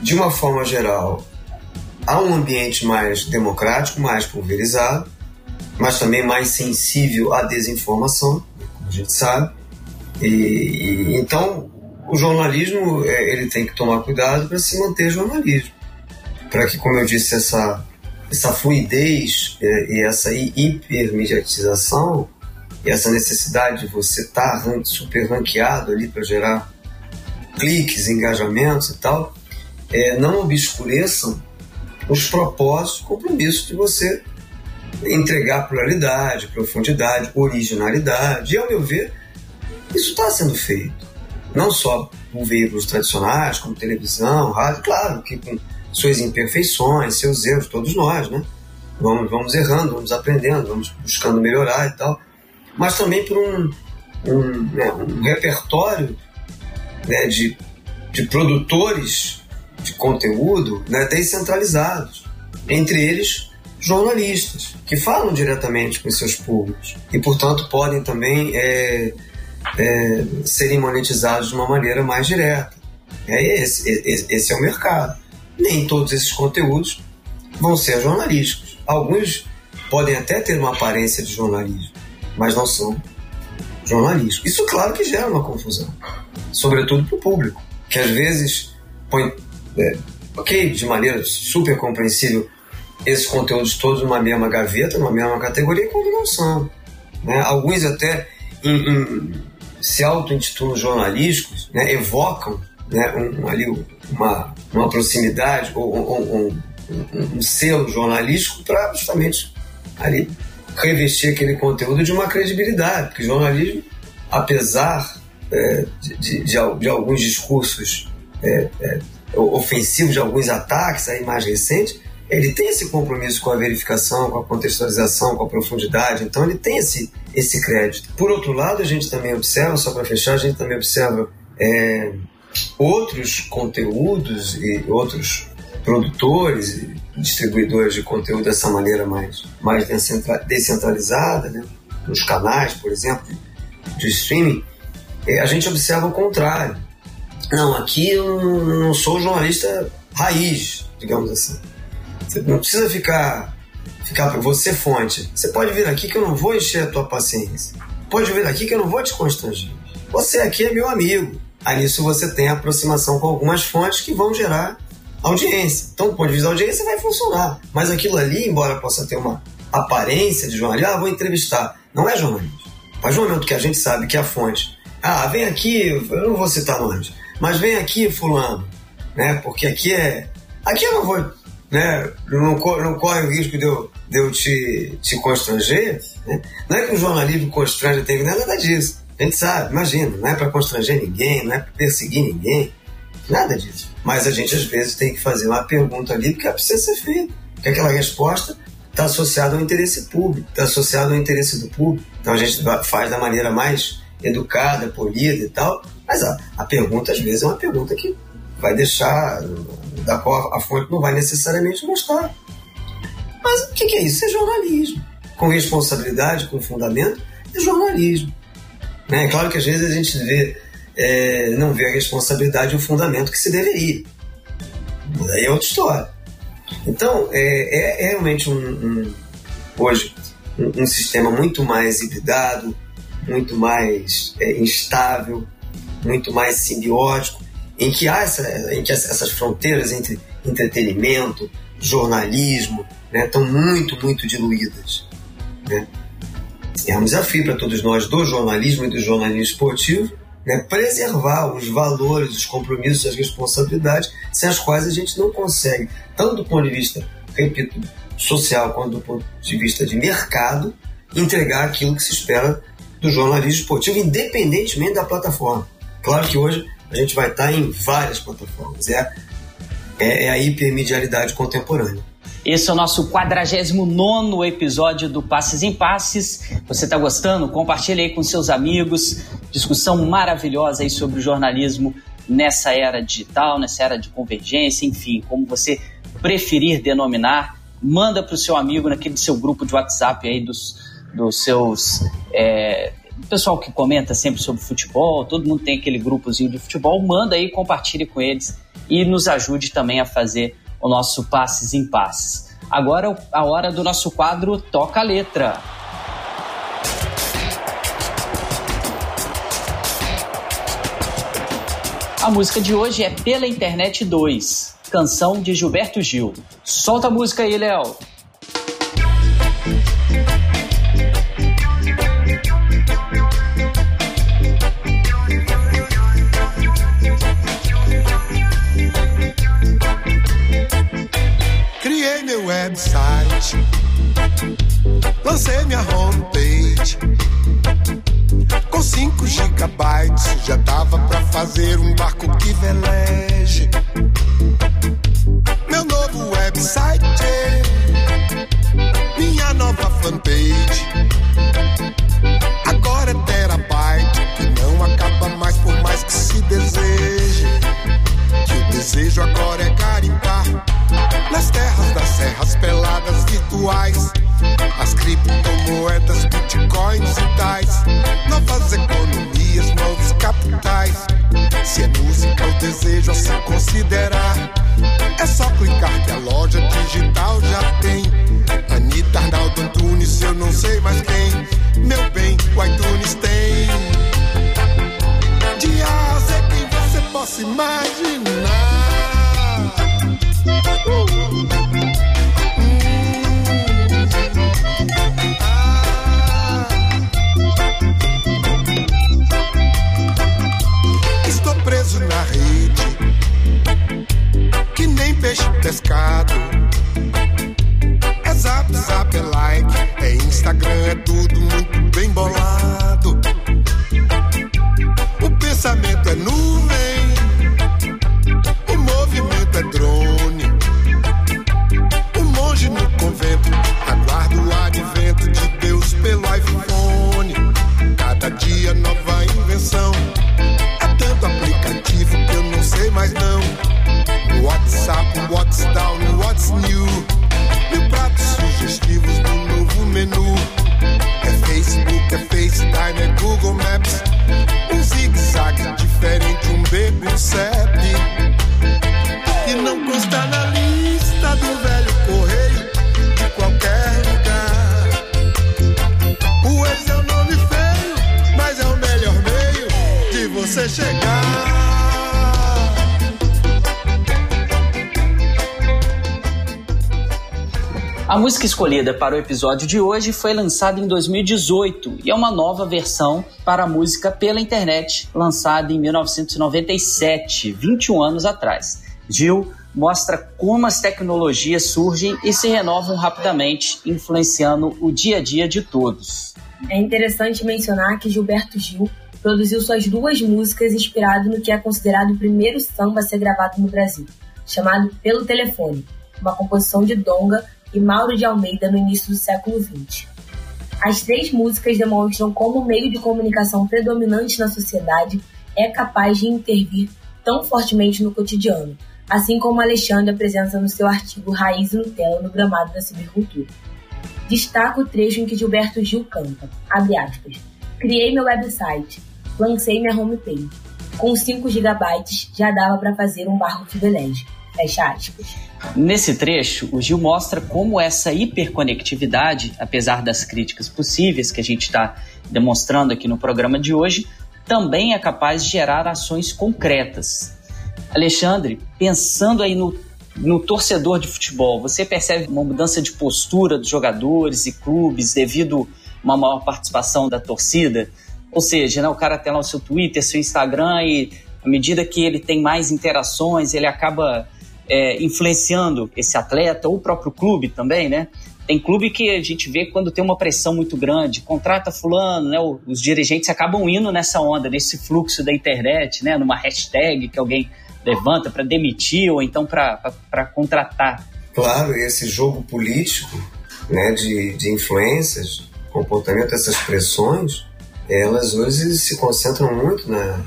de uma forma geral, há um ambiente mais democrático, mais pulverizado, mas também mais sensível à desinformação, como a gente sabe. E, e então o jornalismo é, ele tem que tomar cuidado para se manter jornalismo. para que, como eu disse, essa, essa fluidez e, e essa hipermediatização e essa necessidade de você estar tá super ranqueado ali para gerar cliques, engajamentos e tal, é, não obscureçam os propósitos, compromissos de você entregar pluralidade, profundidade, originalidade. E, ao meu ver, isso está sendo feito. Não só por veículos tradicionais, como televisão, rádio, claro que com suas imperfeições, seus erros, todos nós, né? Vamos, vamos errando, vamos aprendendo, vamos buscando melhorar e tal. Mas também por um, um, né, um repertório né, de, de produtores de conteúdo né, descentralizados. Entre eles, jornalistas, que falam diretamente com seus públicos e, portanto, podem também é, é, serem monetizados de uma maneira mais direta. É esse, esse, é o mercado. Nem todos esses conteúdos vão ser jornalísticos. Alguns podem até ter uma aparência de jornalismo, mas não são jornalísticos. Isso, claro, que gera uma confusão, sobretudo para o público, que às vezes põe, é, ok, de maneira super compreensível, esses conteúdos todos numa mesma gaveta, numa mesma categoria, quando não são. Né? Alguns até em, em, se auto-intitulam jornalísticos, né? evocam né? Um, ali uma, uma proximidade ou, ou um, um, selo jornalístico para justamente ali revestir aquele conteúdo de uma credibilidade, porque jornalismo, apesar é, de, de, de, alguns discursos é, é, ofensivos, de alguns ataques aí mais recentes, ele tem esse compromisso com a verificação, com a contextualização, com a profundidade, então ele tem esse, esse crédito. Por outro lado, a gente também observa, só para fechar, a gente também observa é, outros conteúdos e outros produtores e distribuidores de conteúdo dessa maneira mais, mais descentralizada, né? nos canais, por exemplo, de streaming, é, a gente observa o contrário. Não, aqui eu não sou jornalista raiz, digamos assim. Você não precisa ficar, ficar você fonte. Você pode vir aqui que eu não vou encher a tua paciência. Pode vir aqui que eu não vou te constranger. Você aqui é meu amigo. Aí nisso você tem aproximação com algumas fontes que vão gerar audiência. Então, do ponto de vista da audiência, vai funcionar. Mas aquilo ali, embora possa ter uma aparência de jornalismo, ah, vou entrevistar. Não é jornalismo. Partir do momento que a gente sabe que a fonte, ah, vem aqui, eu não vou citar nomes, mas vem aqui, fulano, né? Porque aqui é. Aqui eu não vou né, não, não corre o risco de eu, de eu te, te constranger. Né? Não é que o jornalismo constrange, tem é nada disso. A gente sabe, imagina, não é para constranger ninguém, não é para perseguir ninguém, nada disso. Mas a gente às vezes tem que fazer uma pergunta ali porque precisa ser feita, porque aquela resposta está associada ao interesse público, está associada ao interesse do público. Então a gente faz da maneira mais educada, polida e tal, mas a, a pergunta às vezes é uma pergunta que vai deixar da qual a fonte não vai necessariamente gostar. Mas o que é isso? É jornalismo. Com responsabilidade, com fundamento, é jornalismo. É claro que às vezes a gente vê, é, não vê a responsabilidade e o fundamento que se deveria. Daí é outra história. Então, é, é, é realmente um, um hoje um, um, sistema muito mais hibridado, muito mais é, instável, muito mais simbiótico, em que há essa, em que essas fronteiras entre entretenimento, jornalismo, né, estão muito, muito diluídas. Né? É um desafio para todos nós do jornalismo e do jornalismo esportivo né, preservar os valores, os compromissos, as responsabilidades, sem as quais a gente não consegue, tanto do ponto de vista, repito, social, quanto do ponto de vista de mercado, entregar aquilo que se espera do jornalismo esportivo, independentemente da plataforma. Claro que hoje a gente vai estar em várias plataformas. É, é, é a hipermedialidade contemporânea. Esse é o nosso 49 episódio do Passes em Passes. Você está gostando? Compartilhe aí com seus amigos. Discussão maravilhosa aí sobre o jornalismo nessa era digital, nessa era de convergência, enfim, como você preferir denominar. Manda para o seu amigo naquele seu grupo de WhatsApp aí dos, dos seus é, o pessoal que comenta sempre sobre futebol, todo mundo tem aquele grupozinho de futebol, manda aí, compartilhe com eles e nos ajude também a fazer o nosso Passes em Passes. Agora a hora do nosso quadro Toca a Letra. A música de hoje é Pela Internet 2, Canção de Gilberto Gil. Solta a música aí, Léo. Website, lancei minha homepage. Com 5 gigabytes já dava pra fazer um barco que veleje. Meu novo website, minha nova fanpage. Escolhida para o episódio de hoje foi lançada em 2018 e é uma nova versão para a música pela internet, lançada em 1997, 21 anos atrás. Gil mostra como as tecnologias surgem e se renovam rapidamente, influenciando o dia a dia de todos. É interessante mencionar que Gilberto Gil produziu suas duas músicas inspirado no que é considerado o primeiro samba a ser gravado no Brasil, chamado Pelo Telefone, uma composição de Donga e Mauro de Almeida no início do século XX. As três músicas demonstram como o meio de comunicação predominante na sociedade é capaz de intervir tão fortemente no cotidiano, assim como Alexandre apresenta no seu artigo Raiz e Nutella no gramado da cibercultura. Destaca o trecho em que Gilberto Gil canta, abre aspas, Criei meu website, lancei minha homepage. Com 5 GB já dava para fazer um barco privilégio. Fecha aspas. Nesse trecho, o Gil mostra como essa hiperconectividade, apesar das críticas possíveis que a gente está demonstrando aqui no programa de hoje, também é capaz de gerar ações concretas. Alexandre, pensando aí no, no torcedor de futebol, você percebe uma mudança de postura dos jogadores e clubes devido a uma maior participação da torcida? Ou seja, né, o cara tem lá o seu Twitter, seu Instagram e à medida que ele tem mais interações, ele acaba é, influenciando esse atleta ou o próprio clube também, né? Tem clube que a gente vê quando tem uma pressão muito grande, contrata fulano, né? Os dirigentes acabam indo nessa onda, nesse fluxo da internet, né? Numa hashtag que alguém levanta para demitir ou então para contratar. Claro, esse jogo político, né? De, de influências, comportamento, essas pressões, elas hoje se concentram muito na,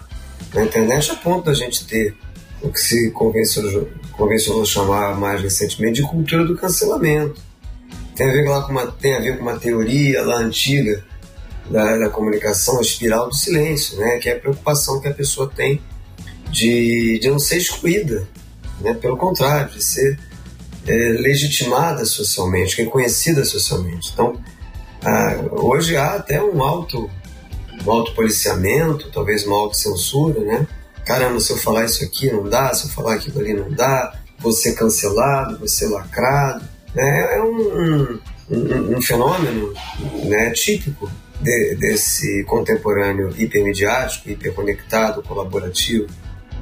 na internet a ponto da gente ter o que se convencionou, convencionou chamar mais recentemente de cultura do cancelamento. Tem a ver, lá com uma, tem a ver com uma teoria lá antiga da, da comunicação, a espiral do silêncio, né? que é a preocupação que a pessoa tem de, de não ser excluída, né? pelo contrário, de ser é, legitimada socialmente, reconhecida socialmente. Então, ah, hoje há até um alto, um alto policiamento, talvez uma autocensura, né? Caramba, se eu falar isso aqui não dá, se eu falar aquilo ali não dá, você cancelado, você lacrado. Né? É um, um, um fenômeno né, típico de, desse contemporâneo hipermediático, hiperconectado, colaborativo,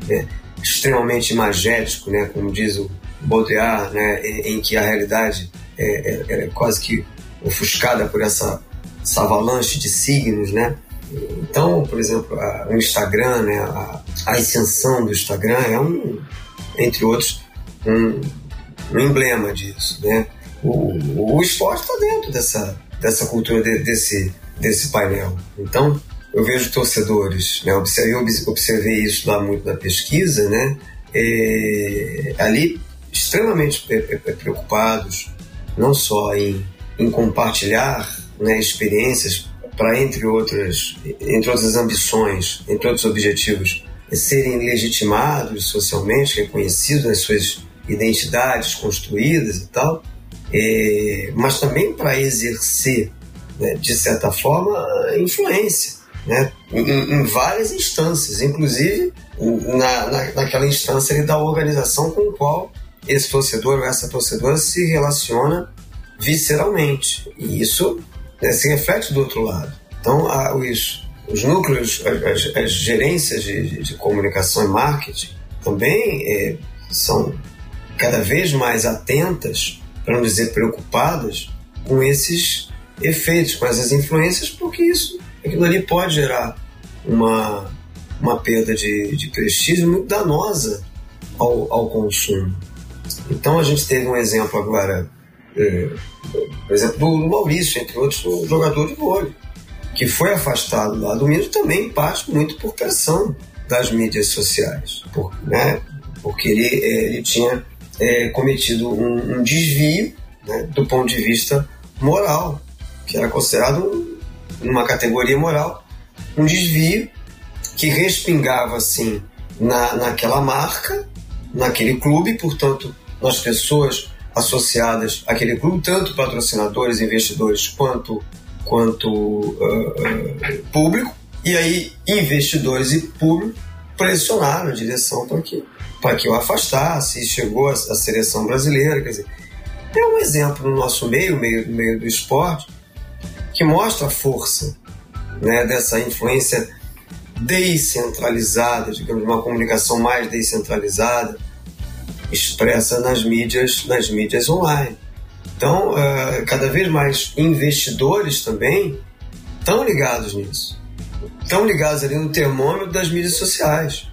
né? extremamente imagético, né? como diz o Baudrillard, né? em, em que a realidade é, é, é, quase que ofuscada por essa, essa avalanche de signos, né? Então, por exemplo, a, o Instagram, né, a, a ascensão do Instagram é um, entre outros, um, um emblema disso, né? O, o esporte está dentro dessa, dessa cultura, de, desse, desse painel. Então, eu vejo torcedores, né? Observei, observei isso lá muito na pesquisa, né? É, ali extremamente preocupados, não só em, em compartilhar né, experiências para entre outras, entre outras ambições, entre outros objetivos, serem legitimados socialmente, reconhecidos nas suas identidades construídas e tal, é, mas também para exercer, né, de certa forma, influência né, em, em, várias instâncias, inclusive na, na, naquela instância da organização com qual esse torcedor ou essa torcedora se relaciona visceralmente. E isso se reflete do outro lado. Então, a, os, os núcleos, as, as gerências de, de, comunicação e marketing também é, são cada vez mais atentas, para não dizer preocupadas, com esses efeitos, com essas influências, porque isso, aquilo ali pode gerar uma, uma perda de, de prestígio muito danosa ao, ao consumo. Então a gente teve um exemplo agora, é, por exemplo, do Maurício, entre outros, um jogador de vôlei, que foi afastado lá do mídia também parte muito por pressão das mídias sociais, por, né, porque ele, é, ele tinha é, cometido um, um desvio né, do ponto de vista moral, que era considerado uma categoria moral, um desvio que respingava assim na, naquela marca, naquele clube, portanto nas pessoas associadas àquele clube, tanto patrocinadores, investidores, quanto, quanto uh, público. E aí, investidores e público pressionaram a direção para que, para que eu afastasse, e chegou a, a seleção brasileira. Quer dizer, é um exemplo no nosso meio, meio, meio do esporte, que mostra a força né, dessa influência descentralizada, digamos, uma comunicação mais descentralizada, expressa nas mídias, nas mídias online. Então, uh, cada vez mais investidores também estão ligados nisso. Estão ligados ali no termômetro das mídias sociais.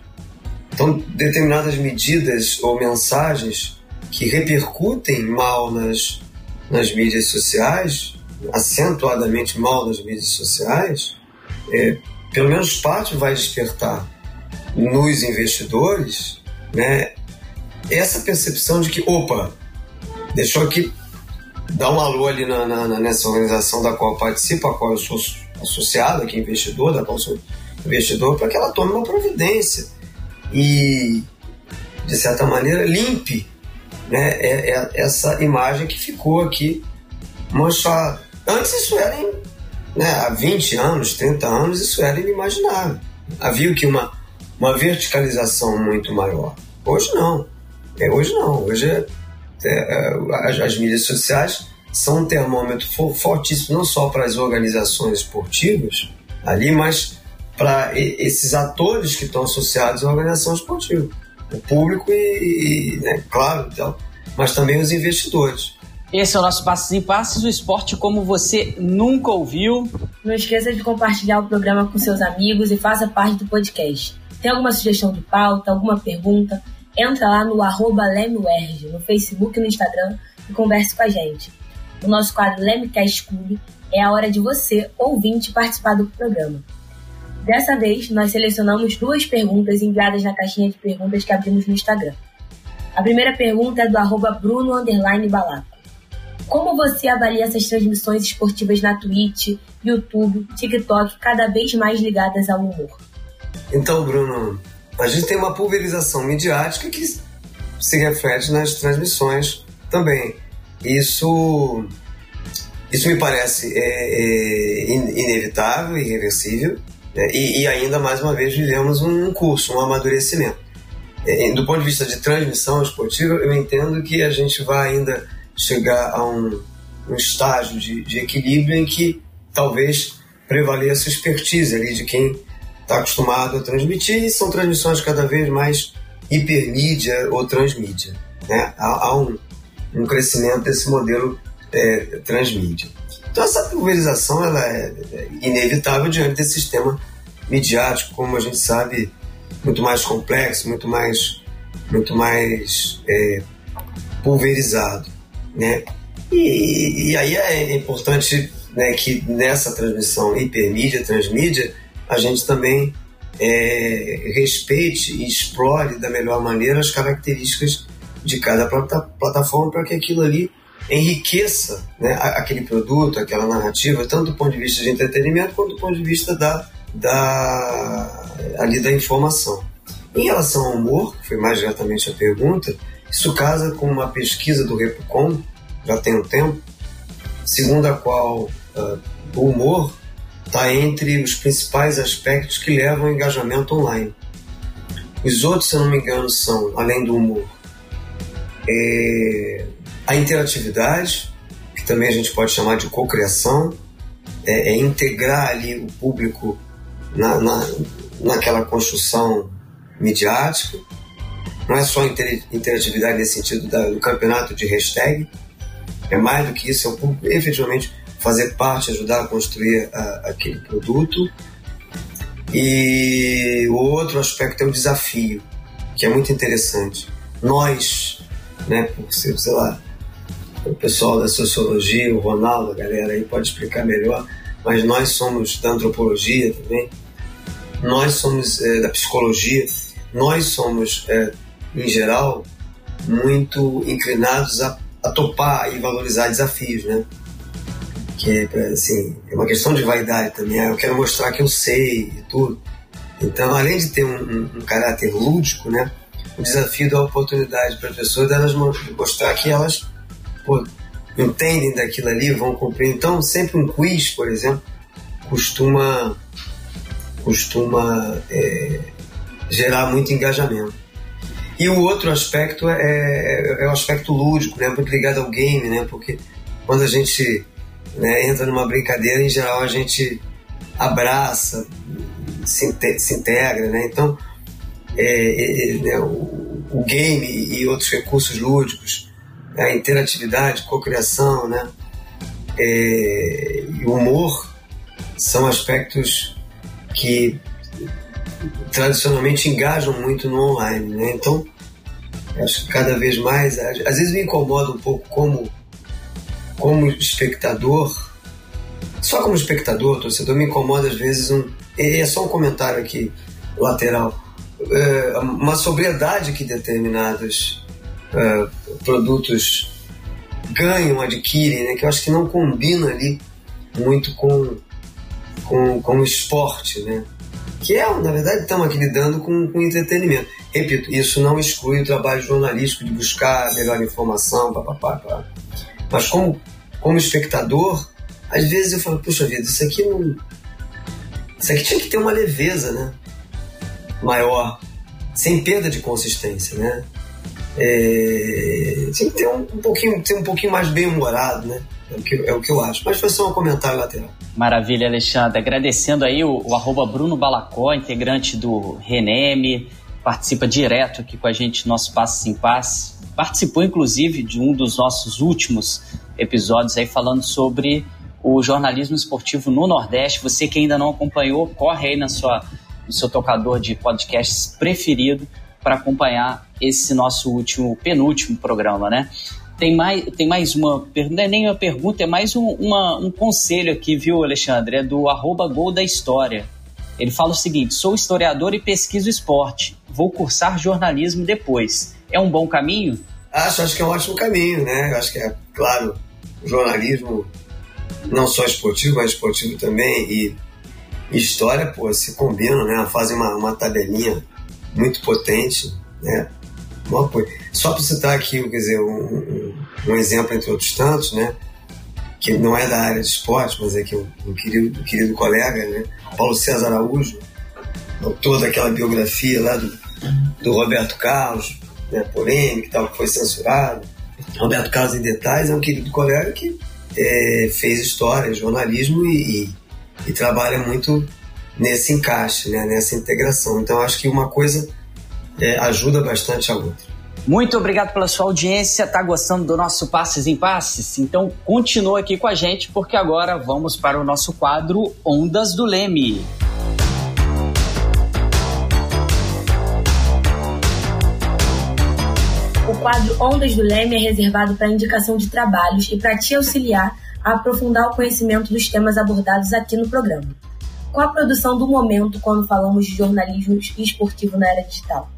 Então, determinadas medidas ou mensagens que repercutem mal nas, nas mídias sociais, acentuadamente mal nas mídias sociais, é, pelo menos parte vai despertar nos investidores né, essa percepção de que, opa, deixou aqui dar um alô ali na, na, nessa organização da qual participo, a qual eu sou associado aqui, investidor, da qual sou investidor, para que ela tome uma providência e, de certa maneira, limpe né, é, é essa imagem que ficou aqui manchada. Antes isso era, em, né, há 20 anos, 30 anos, isso era inimaginável. Havia que uma, uma verticalização muito maior. Hoje não. É, hoje não, hoje é, é, as, as, mídias sociais são um termômetro fortíssimo não só para as organizações esportivas ali, mas para esses atores que estão associados à organização esportiva, o público e, e né, claro, então, mas também os investidores. Esse é o nosso Passos em Passos, o esporte como você nunca ouviu. Não esqueça de compartilhar o programa com seus amigos e faça parte do podcast. Tem alguma sugestão de pauta, alguma pergunta? Entra lá no arroba no Facebook e no Instagram e converse com a gente. O nosso quadro Lemecast Club é a hora de você, ouvinte, participar do programa. Dessa vez, nós selecionamos duas perguntas enviadas na caixinha de perguntas que abrimos no Instagram. A primeira pergunta é do arroba Bruno Balaco. Como você avalia essas transmissões esportivas na Twitch, YouTube, TikTok, cada vez mais ligadas ao humor? Então, Bruno, a gente tem uma pulverização midiática que se reflete nas transmissões também. Isso, isso me parece é, é inevitável, irreversível, né? e, e, ainda mais uma vez vivemos um curso, um amadurecimento. é, do ponto de vista de transmissão esportiva, eu entendo que a gente vai ainda chegar a um, um estágio de, de equilíbrio em que talvez prevaleça a expertise ali de quem está acostumado a transmitir e são transmissões cada vez mais hipermídia ou transmídia. Né? Há, há um, um, crescimento desse modelo é, transmídia. Então essa pulverização ela é, é inevitável diante desse sistema midiático, como a gente sabe, muito mais complexo, muito mais, muito mais é, pulverizado, né? E, e, aí é importante né, que nessa transmissão hipermídia, transmídia, a gente também é, respeite e explore da melhor maneira as características de cada plataforma para que aquilo ali enriqueça né, aquele produto, aquela narrativa, tanto do ponto de vista de entretenimento quanto do ponto de vista da, da, ali da informação. Em relação ao humor, que foi mais diretamente a pergunta, isso casa com uma pesquisa do Repucom, já tem um tempo, segundo a qual uh, o humor está entre os principais aspectos que levam ao engajamento online. Os outros, se eu não me engano, são, além do humor, é a interatividade, que também a gente pode chamar de cocriação, é, é integrar ali o público na, na, naquela construção midiática. Não é só interatividade nesse sentido da, do campeonato de hashtag, é mais do que isso, é o público efetivamente fazer parte, ajudar a construir a, aquele produto. E o outro aspecto é o desafio, que é muito interessante. Nós, né, por ser, sei lá, o pessoal da sociologia, o Ronaldo, a galera aí pode explicar melhor, mas nós somos da antropologia também, nós somos é, da psicologia, nós somos, é, em geral, muito inclinados a, a topar e valorizar desafios, né? Que é, assim, é uma questão de vaidade também, eu quero mostrar que eu sei e tudo. Então, além de ter um, um, um caráter lúdico, né? O desafio dá oportunidade para as pessoas delas mostrar que elas pô, entendem daquilo ali, vão cumprir. Então, sempre um quiz, por exemplo, costuma, costuma é, gerar muito engajamento. E o outro aspecto é, é, é, o aspecto lúdico, né? muito ligado ao game, né? porque quando a gente né, entra numa brincadeira, em geral a gente abraça, se, integra. Né? Então, é, é, né, o, o, game e outros recursos lúdicos a interatividade, cocriação, né? É, e o humor são aspectos que tradicionalmente engajam muito no online, né? Então, acho que cada vez mais, às vezes me incomoda um pouco como como espectador, só como espectador, torcedor, me incomoda às vezes um, é só um comentário aqui lateral, é, uma sobriedade que determinadas uh, produtos ganham, adquirem, né, que eu acho que não combina ali muito com, com, com o esporte, né? Que é, na verdade, estamos aqui lidando com, com entretenimento. Repito, isso não exclui o trabalho jornalístico de buscar melhor informação, papapá, pá. Mas como, como espectador, às vezes eu falo, puxa vida, isso aqui não. Isso aqui tinha que ter uma leveza, né? Maior, sem perda de consistência, né? é, tinha que ter um, um, pouquinho, ter um pouquinho mais bem humorado, né? É o, que, é o que eu acho. Mas foi só um comentário lateral. Maravilha, Alexandre. Agradecendo aí o, o Bruno Balacó, integrante do Reneme, participa direto aqui com a gente no nosso Passo Sem Passe. Participou, inclusive, de um dos nossos últimos episódios aí falando sobre o jornalismo esportivo no Nordeste. Você que ainda não acompanhou, corre aí na sua, no seu tocador de podcasts preferido para acompanhar esse nosso último, penúltimo programa, né? Tem mais, tem mais uma pergunta, não é nem uma pergunta, é mais um, uma, um conselho aqui, viu, Alexandre? É do arroba Gol da História. Ele fala o seguinte: sou historiador e pesquiso esporte. Vou cursar jornalismo depois. É um bom caminho? Acho, acho que é um ótimo caminho, né? Acho que é, claro, jornalismo, não só esportivo, mas esportivo também, e história, pô, se combinam, né? Fazem uma, uma tabelinha muito potente, né? Só para citar aqui, quer dizer, um, um, exemplo entre outros tantos, né? Que não é da área de esporte, mas é que um, um querido, um querido colega, né? Paulo César Araújo, autor daquela biografia lá do, do Roberto Carlos, né, polêmica e tal, que foi censurado. Roberto Carlos em Detalhes é um querido colega que é, fez história, jornalismo e, e, e, trabalha muito nesse encaixe, né, nessa integração. Então acho que uma coisa é, ajuda bastante a outra. Muito obrigado pela sua audiência. Tá gostando do nosso Passes em Passes? Então continua aqui com a gente, porque agora vamos para o nosso quadro Ondas do Leme. Quadro Ondas do Leme é reservado para indicação de trabalhos e para te auxiliar a aprofundar o conhecimento dos temas abordados aqui no programa. Com a produção do momento quando falamos de jornalismo esportivo na era digital.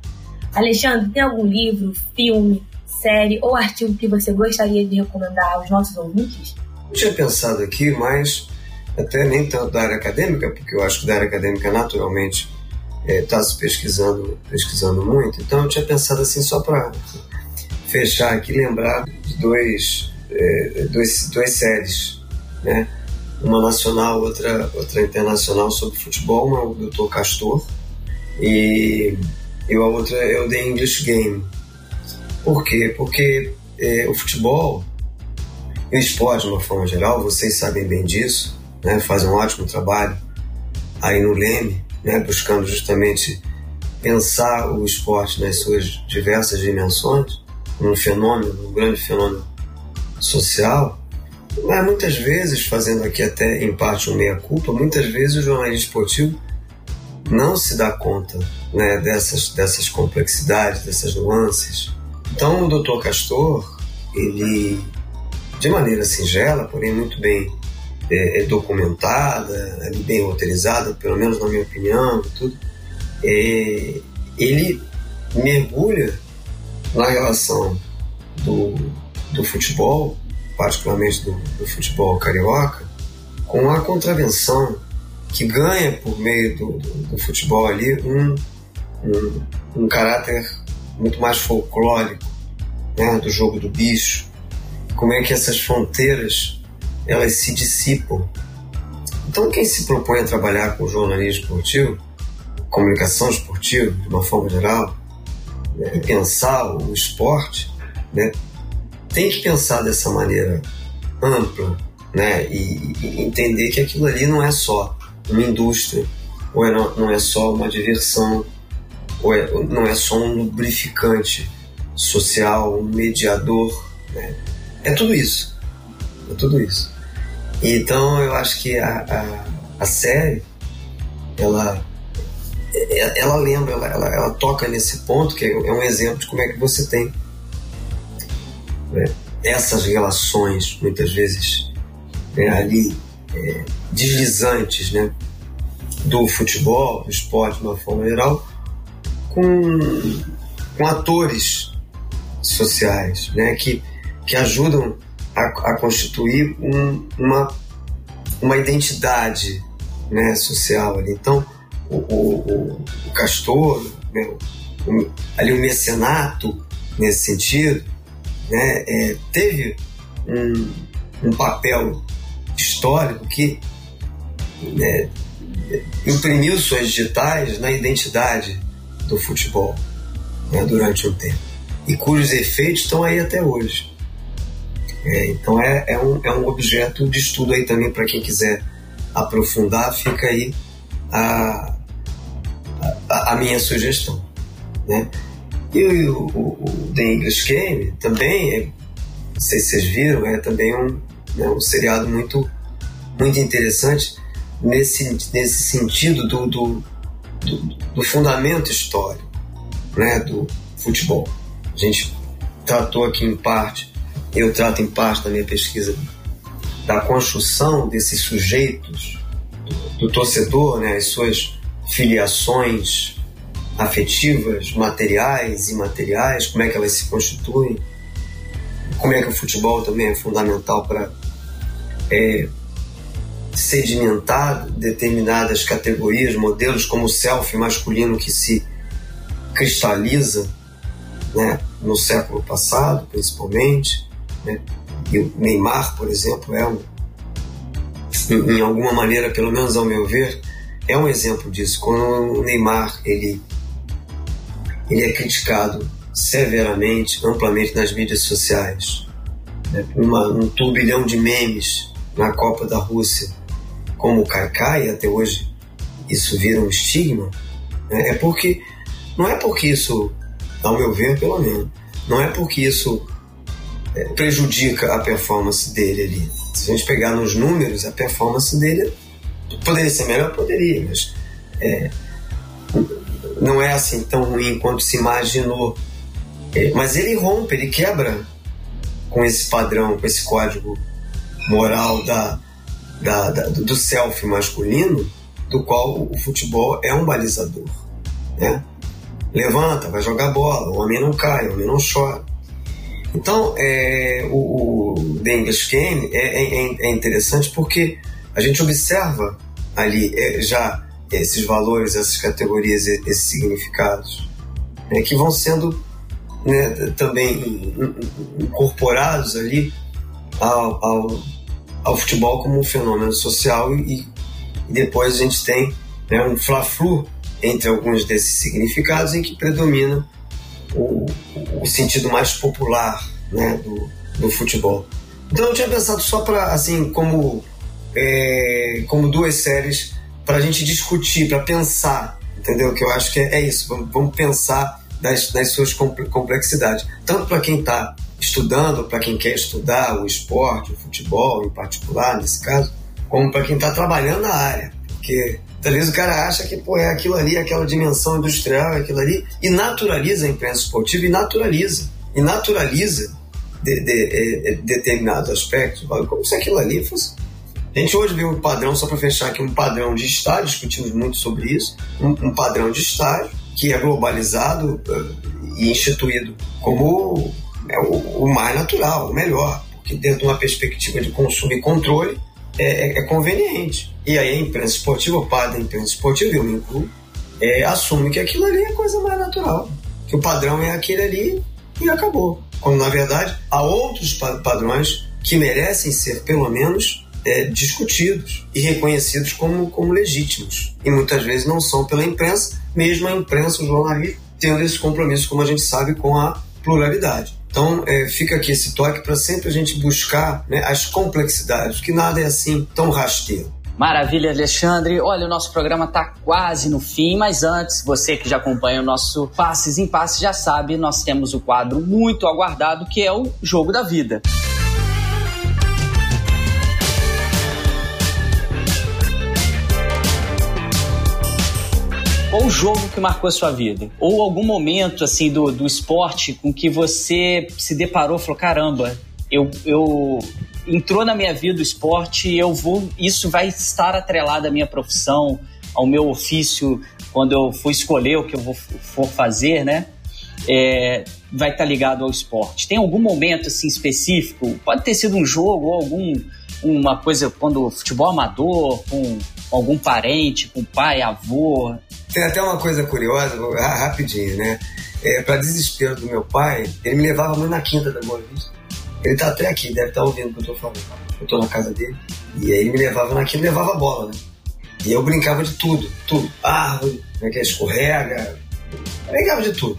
Alexandre, tem algum livro, filme, série ou artigo que você gostaria de recomendar aos nossos ouvintes? Eu tinha pensado aqui, mas até nem tanto da área acadêmica, porque eu acho que da área acadêmica naturalmente está é, se pesquisando, pesquisando muito. Então eu tinha pensado assim só para fechar aqui, lembrar de dois, é, dois, duas séries, né? Uma nacional, outra, outra internacional sobre futebol, uma do Dr. Castor e e a outra é o The English Game. Por quê? Porque é, o futebol e o esporte, de uma forma geral, vocês sabem bem disso, né? fazem um ótimo trabalho aí no Leme, né? buscando justamente pensar o esporte nas suas diversas dimensões, um fenômeno, um grande fenômeno social, mas muitas vezes, fazendo aqui até em parte um meia-culpa, muitas vezes o jornalismo esportivo não se dá conta né, dessas, dessas complexidades, dessas nuances. Então, o Dr. Castor, ele, de maneira singela, porém muito bem é, é documentada, bem roteirizada, pelo menos na minha opinião, tudo, é, ele mergulha na relação do, do futebol, particularmente do, do futebol carioca, com a contravenção que ganha por meio do, do, do futebol ali um, um, um, caráter muito mais folclórico, né, do jogo do bicho. Como é que essas fronteiras elas se dissipam. Então quem se propõe a trabalhar com jornalismo esportivo, comunicação esportiva de uma forma geral, pensar o esporte, né, tem que pensar dessa maneira ampla, né, e, e entender que aquilo ali não é só uma indústria, ou é, não é só uma diversão, ou é, não é só um lubrificante social, um mediador. Né? É tudo isso. É tudo isso. Então eu acho que a, a, a série, ela, ela lembra, ela, ela, ela, toca nesse ponto, que é um exemplo de como é que você tem né? essas relações, muitas vezes, né? ali é, deslizantes né, do futebol, do esporte de uma forma geral, com, com atores sociais né, que, que ajudam a, a constituir um, uma, uma identidade né, social ali. Então, o, o, o Castor, né, ali o mecenato nesse sentido, né, é, teve um, um papel histórico que né, imprimiu suas digitais na identidade do futebol né, durante um tempo e cujos efeitos estão aí até hoje. É, então é, é, um, é um objeto de estudo aí também para quem quiser aprofundar, fica aí a, a, a minha sugestão. Né? E o, o, o, The English Game também, é, não sei se vocês viram, é também um, né, um seriado muito muito interessante nesse, nesse sentido do, do, do, do fundamento histórico né, do futebol. A gente tratou aqui em parte, eu trato em parte da minha pesquisa da construção desses sujeitos, do, do torcedor, né, as suas filiações afetivas, materiais e imateriais, como é que elas se constituem, como é que o futebol também é fundamental para é, sedimentar determinadas categorias, modelos como o selfie masculino que se cristaliza né, no século passado, principalmente. Né? E o Neymar, por exemplo, é um, em alguma maneira, pelo menos ao meu ver, é um exemplo disso. Quando o Neymar ele ele é criticado severamente, amplamente nas mídias sociais. Né? Uma, um turbilhão de memes na Copa da Rússia, como o Kaikai, até hoje isso vira um estigma, né? é porque não é porque isso, ao meu ver, pelo menos, não é porque isso é, prejudica a performance dele ali. Se a gente pegar nos números, a performance dele poderia ser melhor, poderia, mas é, não é assim tão ruim quanto se imaginou. É, mas ele rompe, ele quebra com esse padrão, com esse código moral da, da, da do self masculino, do qual o futebol é um balizador. Né? Levanta, vai jogar bola, o homem não cai, o homem não chora. Então, é, o, o The English Game é, é, é, interessante porque a gente observa ali é, já esses valores, essas categorias, esses significados, né, que vão sendo né, também incorporados ali ao, ao, ao, futebol como um fenômeno social e, e depois a gente tem né, um fla-flu entre alguns desses significados em que predomina o, o sentido mais popular né, do, do futebol. Então eu tinha pensado só para assim como é, como duas séries para a gente discutir, para pensar, entendeu? Que eu acho que é, é isso. Vamos, vamos, pensar nas, nas suas complexidades, tanto para quem está estudando, para quem quer estudar o esporte, o futebol em particular, nesse caso, como para quem está trabalhando na área, porque vezes o cara acha que pô, é aquilo ali, aquela dimensão industrial, é aquilo ali, e naturaliza a imprensa esportiva e naturaliza. E naturaliza de, de, de, de determinados aspectos, como se aquilo ali fosse. A gente hoje vê um padrão, só para fechar aqui, um padrão de estágio, discutimos muito sobre isso, um, um padrão de estágio que é globalizado uh, e instituído como é, o, o, mais natural, o melhor, porque dentro de uma perspectiva de consumo e controle é, é, é conveniente. E aí a imprensa esportiva, o padre da imprensa esportiva, eu me incluo, é, assume que aquilo ali é a coisa mais natural, que o padrão é aquele ali e acabou. Quando na verdade há outros padrões que merecem ser pelo menos é, discutidos e reconhecidos como, como legítimos. E muitas vezes não são pela imprensa, mesmo a imprensa, o jornalismo, tendo esse compromisso, como a gente sabe, com a pluralidade. Então, é, fica aqui esse toque para sempre a gente buscar né, as complexidades, que nada é assim tão rasteiro. Maravilha, Alexandre. Olha, o nosso programa está quase no fim, mas antes, você que já acompanha o nosso Passes em Passes já sabe, nós temos o quadro muito aguardado que é o Jogo da Vida. Qual o jogo que marcou a sua vida? Ou algum momento, assim, do, do esporte com que você se deparou e falou, caramba, eu, eu entrou na minha vida o esporte eu vou, isso vai estar atrelado à minha profissão, ao meu ofício, quando eu for escolher o que eu vou, for fazer, né? É, vai estar ligado ao esporte. Tem algum momento assim específico? Pode ter sido um jogo ou algum uma coisa quando futebol amador com algum parente, com pai, avô. Tem até uma coisa curiosa, rapidinho, né? É, para desespero do meu pai, ele me levava muito na quinta da Boa Vista. Ele tá até aqui, deve estar tá ouvindo o que eu tô falando. Eu tô na casa dele. E aí ele me levava na quinta, levava a bola, né? E eu brincava de tudo, tudo. Árvore, né, que é escorrega. Brincava de tudo.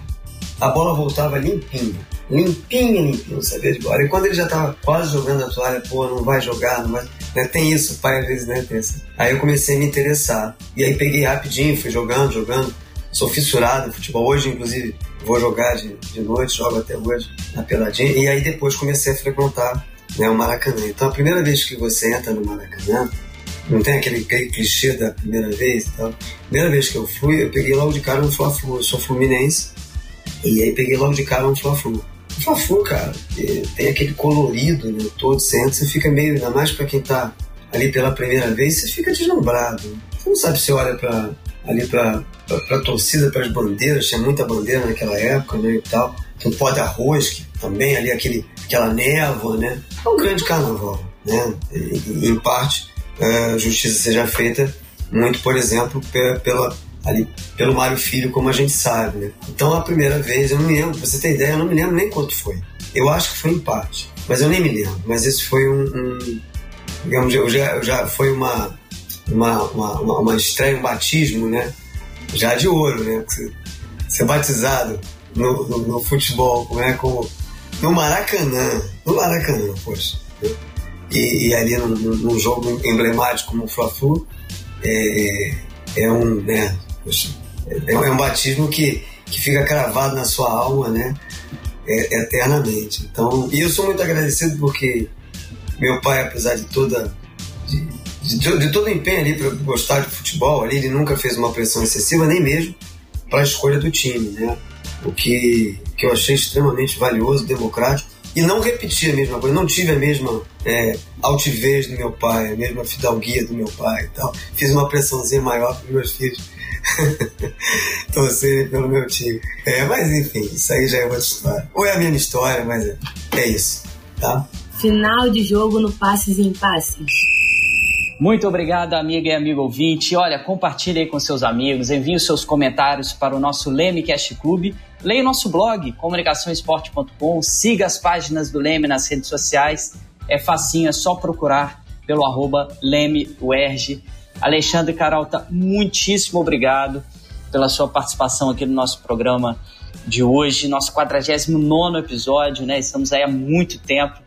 A bola voltava limpinha limpinha, limpinha, sabia de bola. E quando ele já tava quase jogando a toalha, pô, não vai jogar, não vai. Né? Tem isso, o pai às vezes, né? Essa. Aí eu comecei a me interessar. E aí peguei rapidinho, fui jogando, jogando. Sou fissurado no futebol. Hoje, inclusive, vou jogar de, de noite, jogo até hoje na peladinha. E aí depois comecei a frequentar né, o Maracanã. Então a primeira vez que você entra no Maracanã, não tem aquele, aquele clichê da primeira vez e tal. Primeira vez que eu fui, eu peguei logo de cara um Fla-Flu. Eu sou fluminense. E aí peguei logo de cara um Fla-Flu. Fla-Flu, cara, tem aquele colorido né, todo, você entra, você fica meio, ainda mais para quem tá ali pela primeira vez, você fica deslumbrado. Você não sabe se olha para ali para a torcida, para as bandeiras, tinha muita bandeira naquela época, né, e tal. Tem o pó de arroz, que também ali aquele, aquela névoa, né? É um grande carnaval, né? E, em parte, a justiça seja feita muito, por exemplo, pela, ali pelo Mário Filho, como a gente sabe, né? Então a primeira vez, eu não me lembro, pra você ter ideia, eu não me lembro nem quanto foi. Eu acho que foi empate, mas eu nem me lembro. Mas esse foi um, um digamos, eu já, eu já foi uma, uma, uma, uma, estreia, um batismo, né? Já de ouro, né? Ser batizado no, no, no futebol, como é como no Maracanã, no Maracanã, poxa. E, e ali num, num, jogo emblemático como o Fla-Flu, é, é, um, né, é, é, um batismo que, que fica cravado na sua alma, né, é, eternamente. Então, e eu sou muito agradecido porque meu pai, apesar de toda de, de, de todo o empenho ali para gostar de futebol, ali ele nunca fez uma pressão excessiva, nem mesmo para a escolha do time, né? O que, que eu achei extremamente valioso, democrático e não repeti a mesma coisa, não tive a mesma é, altivez do meu pai, a mesma fidalguia do meu pai e tal. Fiz uma pressãozinha maior para meus filhos [LAUGHS] torcerem pelo meu time. É, mas enfim, isso aí já é outra história. Ou é a minha história, mas é, é isso, tá? Final de jogo no Passes em Passes. Muito obrigado, amiga e amigo ouvinte. Olha, compartilhe aí com seus amigos, envie os seus comentários para o nosso Lemecast Clube. Leia o nosso blog, comunicaçãoesporte.com, siga as páginas do Leme nas redes sociais. É facinho, é só procurar pelo arroba LemeUerge. Alexandre Caralta, muitíssimo obrigado pela sua participação aqui no nosso programa de hoje, nosso 49 episódio, né? Estamos aí há muito tempo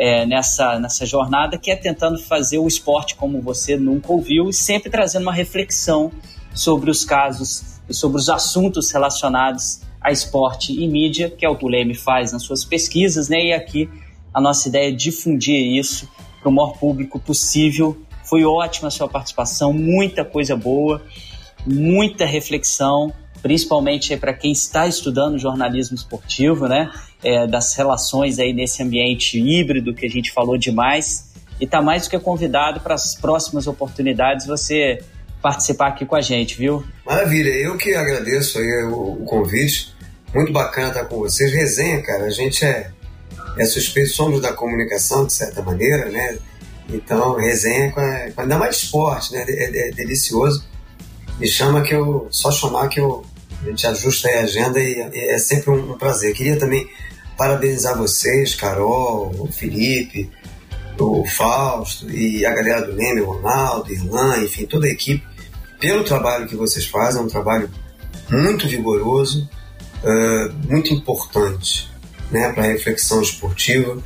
é, nessa, nessa jornada, que é tentando fazer o esporte como você nunca ouviu e sempre trazendo uma reflexão sobre os casos e sobre os assuntos relacionados a esporte e mídia, que é o que o Leme faz nas suas pesquisas, né? E aqui a nossa ideia é difundir isso para o maior público possível. Foi ótima a sua participação, muita coisa boa, muita reflexão principalmente para quem está estudando jornalismo esportivo, né? É, das relações aí nesse ambiente híbrido que a gente falou demais. E está mais do que convidado para as próximas oportunidades você participar aqui com a gente, viu? Maravilha, eu que agradeço aí o, o convite. Muito bacana estar com vocês. Resenha, cara, a gente é, é suspeito, somos da comunicação, de certa maneira, né? Então, resenha, com ainda mais esporte, né? É, é, é delicioso. Me chama que eu. Só chamar que eu a gente ajusta a agenda e, é sempre um, prazer. Queria também parabenizar vocês, Carol, o Felipe, o Fausto e a galera do Leme, o Ronaldo, Irlan, enfim, toda a equipe, pelo trabalho que vocês fazem, é um trabalho muito vigoroso, uh, muito importante né, para a reflexão esportiva.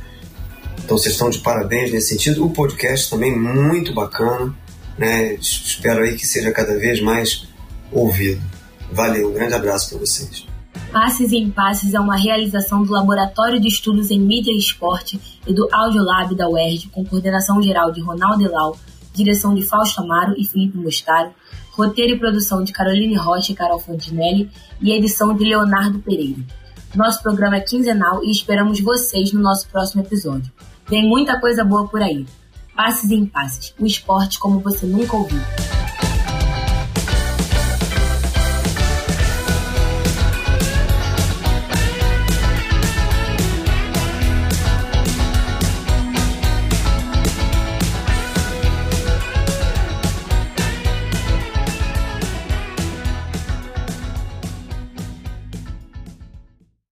Então vocês estão de parabéns nesse sentido. O podcast também muito bacana, né? Espero aí que seja cada vez mais ouvido. Valeu, um grande abraço para vocês. Passes em Passes é uma realização do Laboratório de Estudos em Mídia e Esporte e do Audiolab da UERJ, com coordenação geral de Ronaldo Elau, direção de Fausto Amaro e Felipe Mostaro, roteiro e produção de Caroline Rocha e Carol Fontinelli e edição de Leonardo Pereira. Nosso programa é quinzenal e esperamos vocês no nosso próximo episódio. Tem muita coisa boa por aí. Passes em Passes, o esporte como você nunca ouviu.